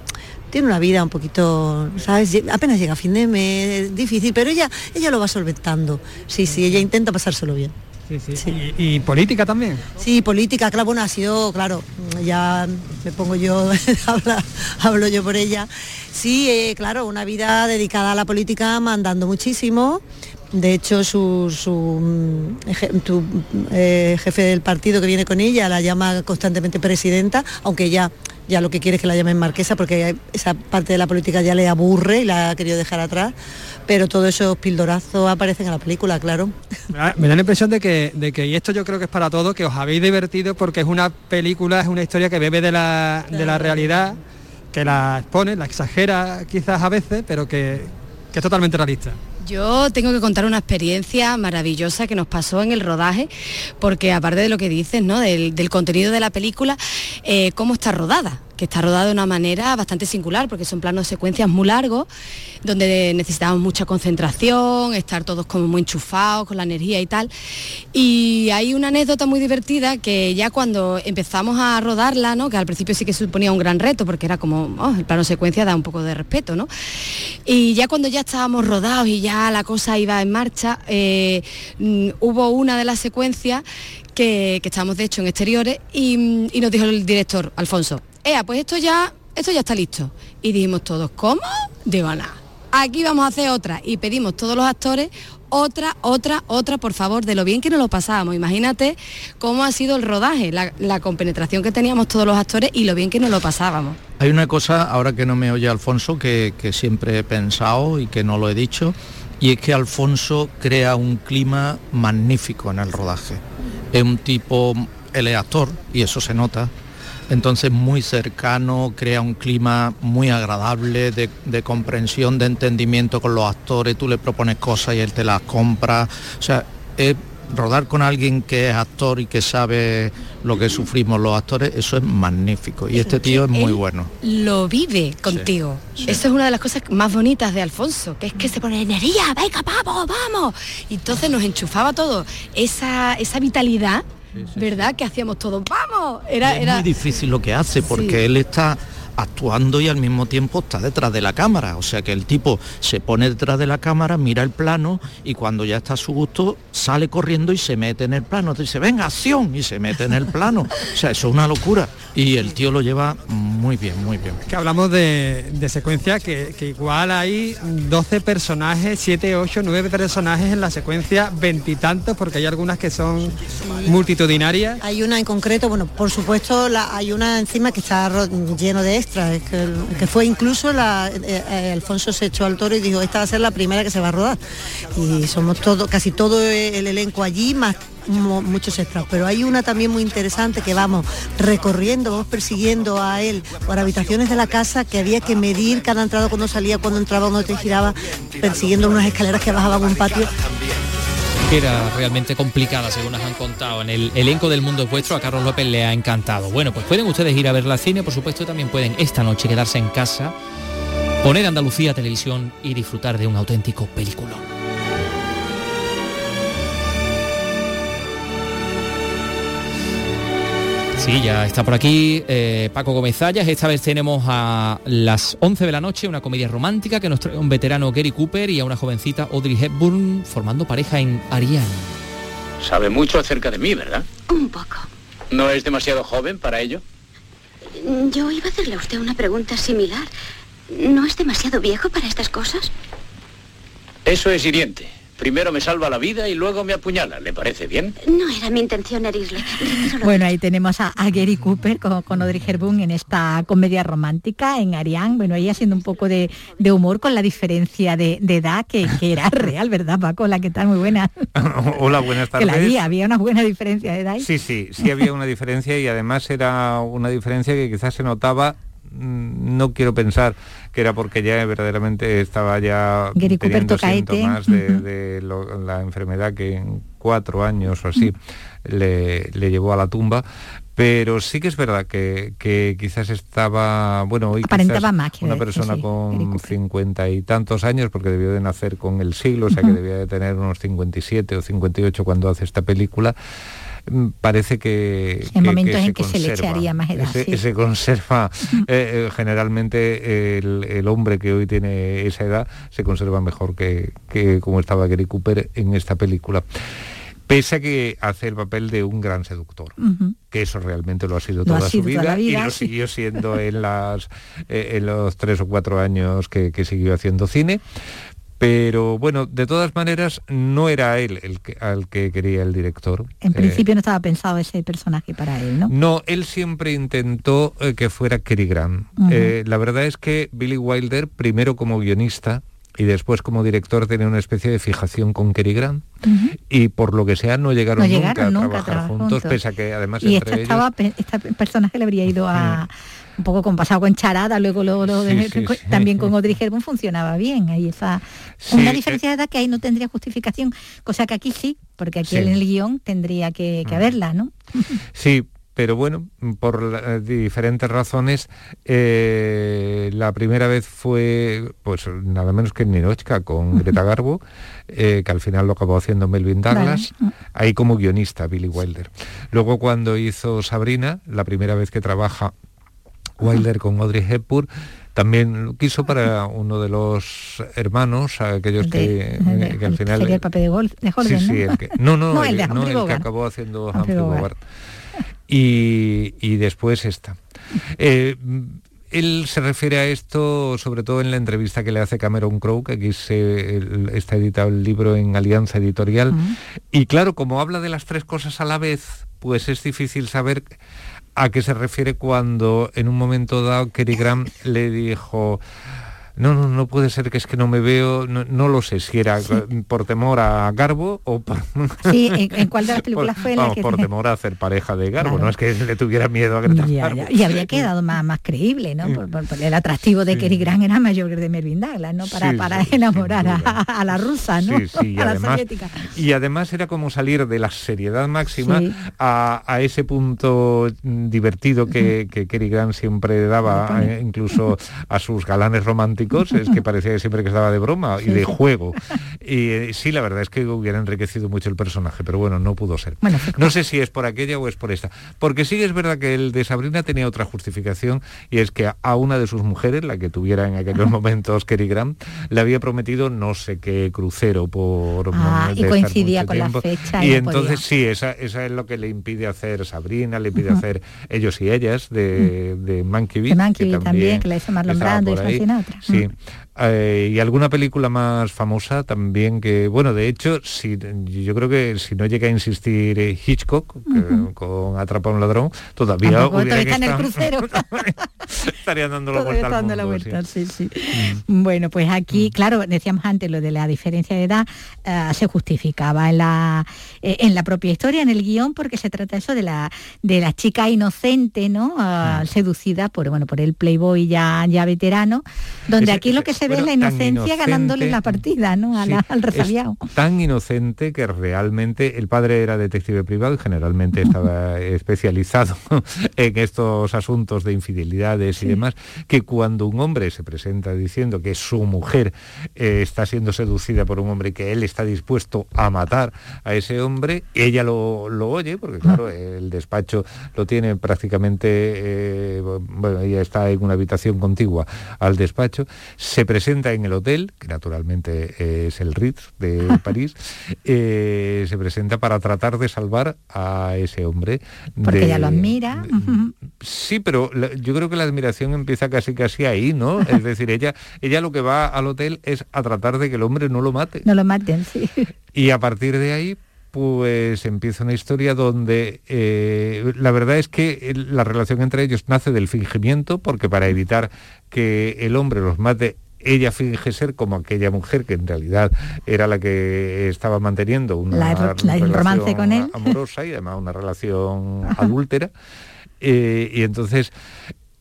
tiene una vida un poquito, ¿sabes? Apenas llega a fin de mes, difícil, pero ella, ella lo va solventando. Sí, sí, ella intenta pasárselo bien. Sí, sí. ¿Y, política también? Sí, política, claro, bueno, ha sido, claro, ya me pongo yo, hablo yo por ella. Sí, eh, claro, una vida dedicada a la política, mandando muchísimo. De hecho, su, mm, eh, jefe del partido que viene con ella la llama constantemente presidenta, aunque ya ya lo que quiere es que la llamen marquesa porque esa parte de la política ya le aburre y la ha querido dejar atrás, pero todos esos pildorazos aparecen en la película, claro. Me da, la impresión de que, de que, y esto yo creo que es para todos, que os habéis divertido porque es una película, es una historia que bebe de la, de la realidad, que la expone, la exagera quizás a veces, pero que, que es totalmente realista. Yo tengo que contar una experiencia maravillosa que nos pasó en el rodaje, porque aparte de lo que dices, ¿no? del, contenido de la película, eh, cómo está rodada que está rodada de una manera bastante singular, porque son planos secuencias muy largos, donde necesitamos mucha concentración, estar todos como muy enchufados con la energía y tal. Y hay una anécdota muy divertida que ya cuando empezamos a rodarla, ¿no? que al principio sí que suponía un gran reto, porque era como, oh, el plano secuencia da un poco de respeto, ¿no? Y ya cuando ya estábamos rodados y ya la cosa iba en marcha, eh, mm, hubo una de las secuencias que, estábamos de hecho en exteriores y nos dijo el director, Alfonso, Ea, pues esto ya, esto ya está listo. Y dijimos todos, ¿cómo? Digo, nada. Aquí vamos a hacer otra. Y pedimos todos los actores otra, otra, otra, por favor, de lo bien que nos lo pasábamos. Imagínate cómo ha sido el rodaje, la, compenetración que teníamos todos los actores y lo bien que nos lo pasábamos. Hay una cosa, ahora que no me oye Alfonso, que, que siempre he pensado y que no lo he dicho, y es que Alfonso crea un clima magnífico en el rodaje. Es un tipo, él es actor, y eso se nota, entonces muy cercano, crea un clima muy agradable de, comprensión, de entendimiento con los actores, tú le propones cosas y él te las compra, o sea, rodar con alguien que es actor y que sabe lo que sufrimos los actores, eso es magnífico. Y este tío es muy bueno. Lo vive contigo. Eso es una de las cosas más bonitas de Alfonso, que es que se pone energía, venga, vamos, vamos. Y entonces nos enchufaba todo. Esa, esa vitalidad ¿verdad? Que hacíamos todo, vamos. Era, es muy difícil lo que hace porque él está actuando y al mismo tiempo está detrás de la cámara. O sea que el tipo se pone detrás de la cámara, mira el plano y cuando ya está a su gusto sale corriendo y se mete en el plano. Te dice, venga, acción, y se mete en el plano. O sea, eso es una locura. Y el tío lo lleva muy bien, muy bien. que hablamos de, secuencia, que, igual hay 12 personajes, 7, 8, 9 personajes en la secuencia, veintitantos, porque hay algunas que son multitudinarias. Hay una en concreto, bueno, por supuesto, la, hay una encima que está lleno de que, fue incluso la, eh, eh, Alfonso se echó al toro y dijo, esta va a ser la primera que se va a rodar. Y somos todo, casi todo el elenco allí, más muchos extras, pero hay una también muy interesante que vamos recorriendo, vamos persiguiendo a él por habitaciones de la casa que había que medir cada entrada cuando salía, cuando entraba, cuando te giraba, persiguiendo unas escaleras que bajaban un patio era realmente complicada, según nos han contado. En el elenco del mundo es vuestro, a Carlos López le ha encantado. Bueno, pues pueden ustedes ir a ver la cine, por supuesto, también pueden esta noche quedarse en casa, poner Andalucía Televisión y disfrutar de un auténtico película. Sí, ya está por aquí eh, Paco Gómez Esta vez tenemos a las 11 de la noche una comedia romántica que nos trae un veterano Gary Cooper y a una jovencita Audrey Hepburn formando pareja en Ariane. Sabe mucho acerca de mí, ¿verdad? Un poco. ¿No es demasiado joven para ello? Yo iba a hacerle a usted una pregunta similar. ¿No es demasiado viejo para estas cosas? Eso es hiriente. Primero me salva la vida y luego me apuñala. ¿Le parece bien? No era mi intención herirle. Bueno, ahí tenemos a, a Gary Cooper con, con Audrey Hepburn en esta comedia romántica, en Ariane, bueno, ella haciendo un poco de, de humor con la diferencia de, de edad que, que era real, ¿verdad, Paco? La que está muy buena. Hola, buenas Que la tardes. había, había una buena diferencia de edad. ahí. Sí, sí, sí había una diferencia y además era una diferencia que quizás se notaba, no quiero pensar que era porque ya verdaderamente estaba ya Cooper teniendo tocaete. síntomas de, Ujú. de lo- la enfermedad que en cuatro años o así le, le llevó a la tumba. Pero sí que es verdad que, que quizás estaba, bueno, hoy Aparentaba quizás que una este, persona sí, con cincuenta y tantos años, porque debió de nacer con el siglo, o sea que debía de tener unos 57 o 58 cuando hace esta película, mm, parece que... En que- momentos que en que se le echaría más edad, Se, sí. se conserva, eh, eh, generalmente el, el hombre que hoy tiene esa edad se conserva mejor que, que como estaba Gary Cooper en esta película. Pese a que hace el papel de un gran seductor que eso realmente lo ha sido Lo ha toda su toda vida, y lo sí. siguió siendo en las eh, en los tres o cuatro años que, que siguió haciendo cine pero bueno de todas maneras no era él el que, al que quería el director En Eh, principio no estaba pensado ese personaje para él, ¿no? no, él siempre intentó eh, que fuera Cary Grant. Eh, la verdad es que Billy Wilder, primero como guionista y después como director, tenía una especie de fijación con Cary Grant. Y por lo que sea, no llegaron, No llegaron nunca, nunca a trabajar juntos, juntos. pese a que además y entre esta estaba, pe- este personaje le habría ido a un poco con pasado con charada, luego Sí, sí. también con Audrey Hepburn funcionaba bien. Ahí esa una eh. diferencia de edad que ahí no tendría justificación, cosa que aquí sí, porque aquí en el guion tendría que, que haberla, ¿no? Sí, pero bueno, por la- diferentes razones, eh, la primera vez fue, pues nada menos que en Ninochka con Greta Garbo, eh, que al final lo acabó haciendo Melvin Douglas, ahí como guionista Billy Wilder. Luego cuando hizo Sabrina, la primera vez que trabaja Wilder con Audrey Hepburn, también lo quiso para uno de los hermanos, aquellos que, De- que al final... sería el papel de, Gol, de Jordan, Sí, ¿no? sí, el que, no, no, No, el el, de no, Humphrey el que acabó haciendo Humphrey Bogart. Y, y después esta. Eh, él se refiere a esto sobre todo en la entrevista que le hace Cameron Crowe, que aquí se, el- está editado el libro en Alianza Editorial. Y claro, como habla de las tres cosas a la vez, pues es difícil saber a qué se refiere cuando en un momento dado Cary Grant le dijo... No, no, no puede ser que es que no me veo, no, no lo sé si era por temor a Garbo o por, Sí, ¿en, en cuál de las películas por, fue la vamos, que por temor a hacer pareja de Garbo, Claro. no es que le tuviera miedo a Greta Ya, Garbo. ya. Y habría quedado más, más creíble, ¿no? Por, por- por el atractivo de Cary Grant era mayor que de Melvin Douglas, ¿no? Para, Sí, para sí, enamorar a, a la rusa, ¿no? Sí, sí, y a la además, soviética. y además era como salir de la seriedad máxima Sí. a, a ese punto divertido que, que Grant siempre daba, eh, incluso a sus galanes románticos, es que parecía que siempre que estaba de broma y de juego. Y eh, sí, la verdad es que hubiera enriquecido mucho el personaje, pero bueno, no pudo ser. Bueno, no sé si es por aquella o es por esta. Porque sí es verdad que el de Sabrina tenía otra justificación y es que a- una de sus mujeres, la que tuviera en aquellos momentos Cary Grant, le había prometido no sé qué crucero por Ah, y coincidía con la tiempo. fecha Y, entonces podía. sí, esa, esa es lo que le impide hacer Sabrina, le impide hacer ellos y ellas de, Beat, De Monkey que Beat también, que la hizo Marlon estaba Brando y por ahí. Frank Sinatra. Sí. Eh, y alguna película más famosa también que, bueno, de hecho, si, yo creo que si no llega a insistir eh, Hitchcock que- con Atrapa a un ladrón, todavía hubiera todavía está en el estado- crucero. estarían dando la vuelta al la mundo, vuelta, sí. sí, sí. Bueno, pues aquí, claro, decíamos antes lo de la diferencia de edad, eh, se justificaba en la, eh, en la propia historia, en el guion, porque se trata eso de la, de la chica inocente, ¿no? Ah, Seducida por, bueno, por el playboy ya, ya veterano, donde aquí lo que se ve es la inocencia ganándole la partida, ¿no? A la- Sí, al es resabiado. tan inocente que realmente el padre era detective privado y generalmente estaba especializado en estos asuntos de infidelidades y demás, que cuando un hombre se presenta diciendo que su mujer eh, está siendo seducida por un hombre y que él está dispuesto a matar a ese hombre, ella lo, lo oye, porque claro, el despacho lo tiene prácticamente, eh, bueno, ella está en una habitación contigua al despacho, se presenta en el hotel, que naturalmente eh, es el Ritz de París, eh, se presenta para tratar de salvar a ese hombre. Porque de- ella lo admira. Sí, pero la- yo creo que la admiración admiración empieza casi casi ahí, ¿no? Es decir, ella, ella lo que va al hotel es a tratar de que el hombre no lo mate. No lo maten, sí. Y a partir de ahí, pues empieza una historia donde eh, la verdad es que la relación entre ellos nace del fingimiento, porque para evitar que el hombre los mate, ella finge ser como aquella mujer que en realidad era la que estaba manteniendo una romance con él. amorosa y además una relación adúltera. Eh, y entonces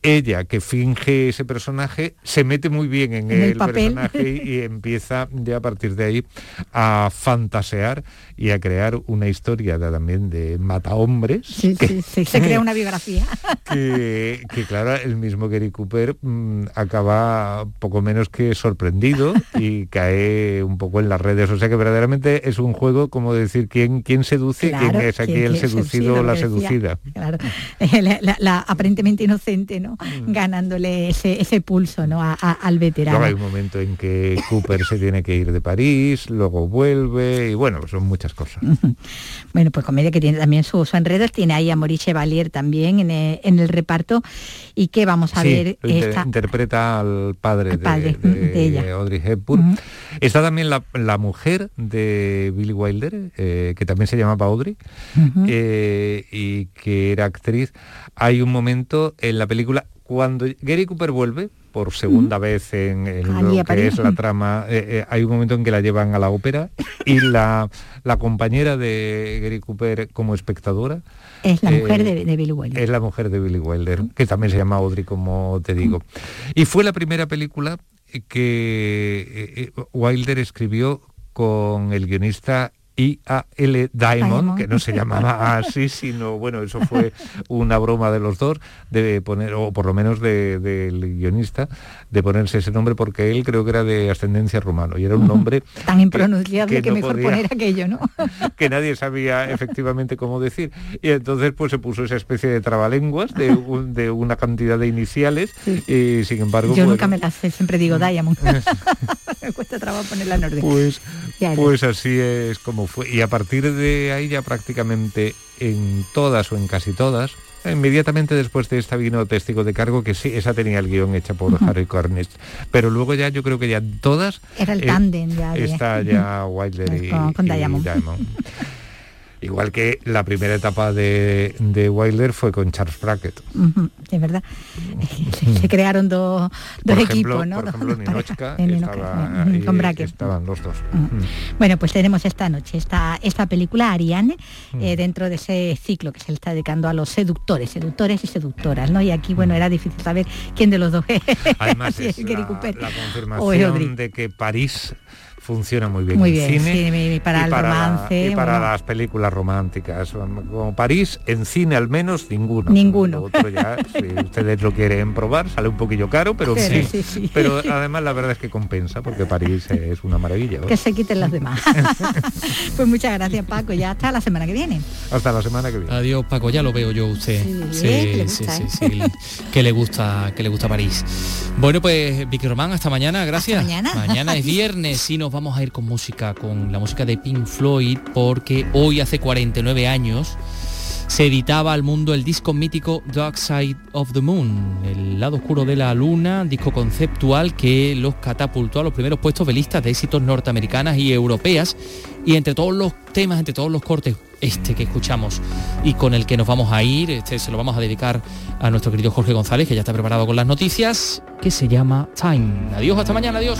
ella que finge ese personaje se mete muy bien en, el, personaje y, empieza ya a partir de ahí a fantasear y a crear una historia también de mata hombres. Sí, sí, se crea una biografía. Que, claro, el mismo Gary Cooper mm, acaba poco menos que sorprendido y cae un poco en las redes. O sea que verdaderamente es un juego como decir quién, quién seduce, quién es aquí el seducido o la seducida. Claro. la aparentemente inocente, ¿no? Mm. ganándole ese, pulso ¿no? al veterano. Luego hay un momento en que Cooper se tiene que ir de París, luego vuelve y bueno, son muchas cosas. bueno, pues comedia que tiene también sus su enredos, tiene ahí a Maurice Valier también en el, reparto y que vamos a ver... Interpreta al padre, de, Audrey Hepburn. Está también la, mujer de Billy Wilder, eh, que también se llamaba Audrey, eh, y que era actriz. Hay un momento en la película cuando Gary Cooper vuelve por segunda vez en, lo que es la trama, eh, eh, hay un momento en que la llevan a la ópera y la, la compañera de Gary Cooper como espectadora es la mujer de, Billy Wilder. Es la mujer de Billy Wilder, que también se llama Audrey, como te digo. Y fue la primera película que eh, Wilder escribió con el guionista I.A.L. Diamond, que no se llamaba así, sino, bueno, eso fue una broma de los dos, de poner, o por lo menos del guionista, de ponerse ese nombre porque él creo que era de ascendencia rumano y era un nombre... Tan impronunciable que, mejor poner aquello, ¿no? que nadie sabía efectivamente cómo decir. Y entonces pues se puso esa especie de trabalenguas de, de una cantidad de iniciales y sin embargo... Yo nunca me las sé, siempre digo Diamond. me cuesta trabajo ponerla en orden. Pues, pues así es como y a partir de ahí ya prácticamente en todas o en casi todas, inmediatamente después de esta vino Testigo de Cargo, que sí, esa tenía el guion hecha por Harry Cornish, pero luego ya yo creo que ya todas... Era el tándem ya. Está ya Wilder y, Diamond. Igual que la primera etapa de, Wilder fue con Charles Brackett. es verdad. Se, crearon dos, equipos, ¿no? Por ejemplo, Ninochka estaba, con Brackett. Estaban los dos. Bueno, pues tenemos esta noche esta, esta película, Ariane, eh, dentro de ese ciclo que se le está dedicando a los seductores, seductores y seductoras, ¿no? Y aquí, bueno, era difícil saber quién de los dos es. Además, es la, confirmación de que París funciona muy bien muy en cine para el romance y para las películas románticas. Como París en cine al menos ninguno. Ninguno. Si ustedes lo quieren probar sale un poquillo caro pero, sí, pero además la verdad es que compensa porque París es una maravilla que se quiten las demás. Pues muchas gracias Paco. Ya hasta la semana que viene. Hasta la semana que viene. Adiós Paco. Ya lo veo yo usted. Sí, sí, sí, ¿eh? que le gusta que le gusta París. Bueno pues Vicky Román hasta mañana gracias. Mañana. Mañana es viernes y nos vamos a ir con música, con la música de Pink Floyd, porque hoy hace 49 años se editaba al mundo el disco mítico Dark Side of the Moon, el lado oscuro de la luna, disco conceptual que los catapultó a los primeros puestos de listas de éxitos norteamericanas y europeas. Y entre todos los temas, entre todos los cortes, este que escuchamos y con el que nos vamos a ir, este se lo vamos a dedicar a nuestro querido Jorge González, que ya está preparado con las noticias, que se llama Time. Adiós, hasta mañana, adiós.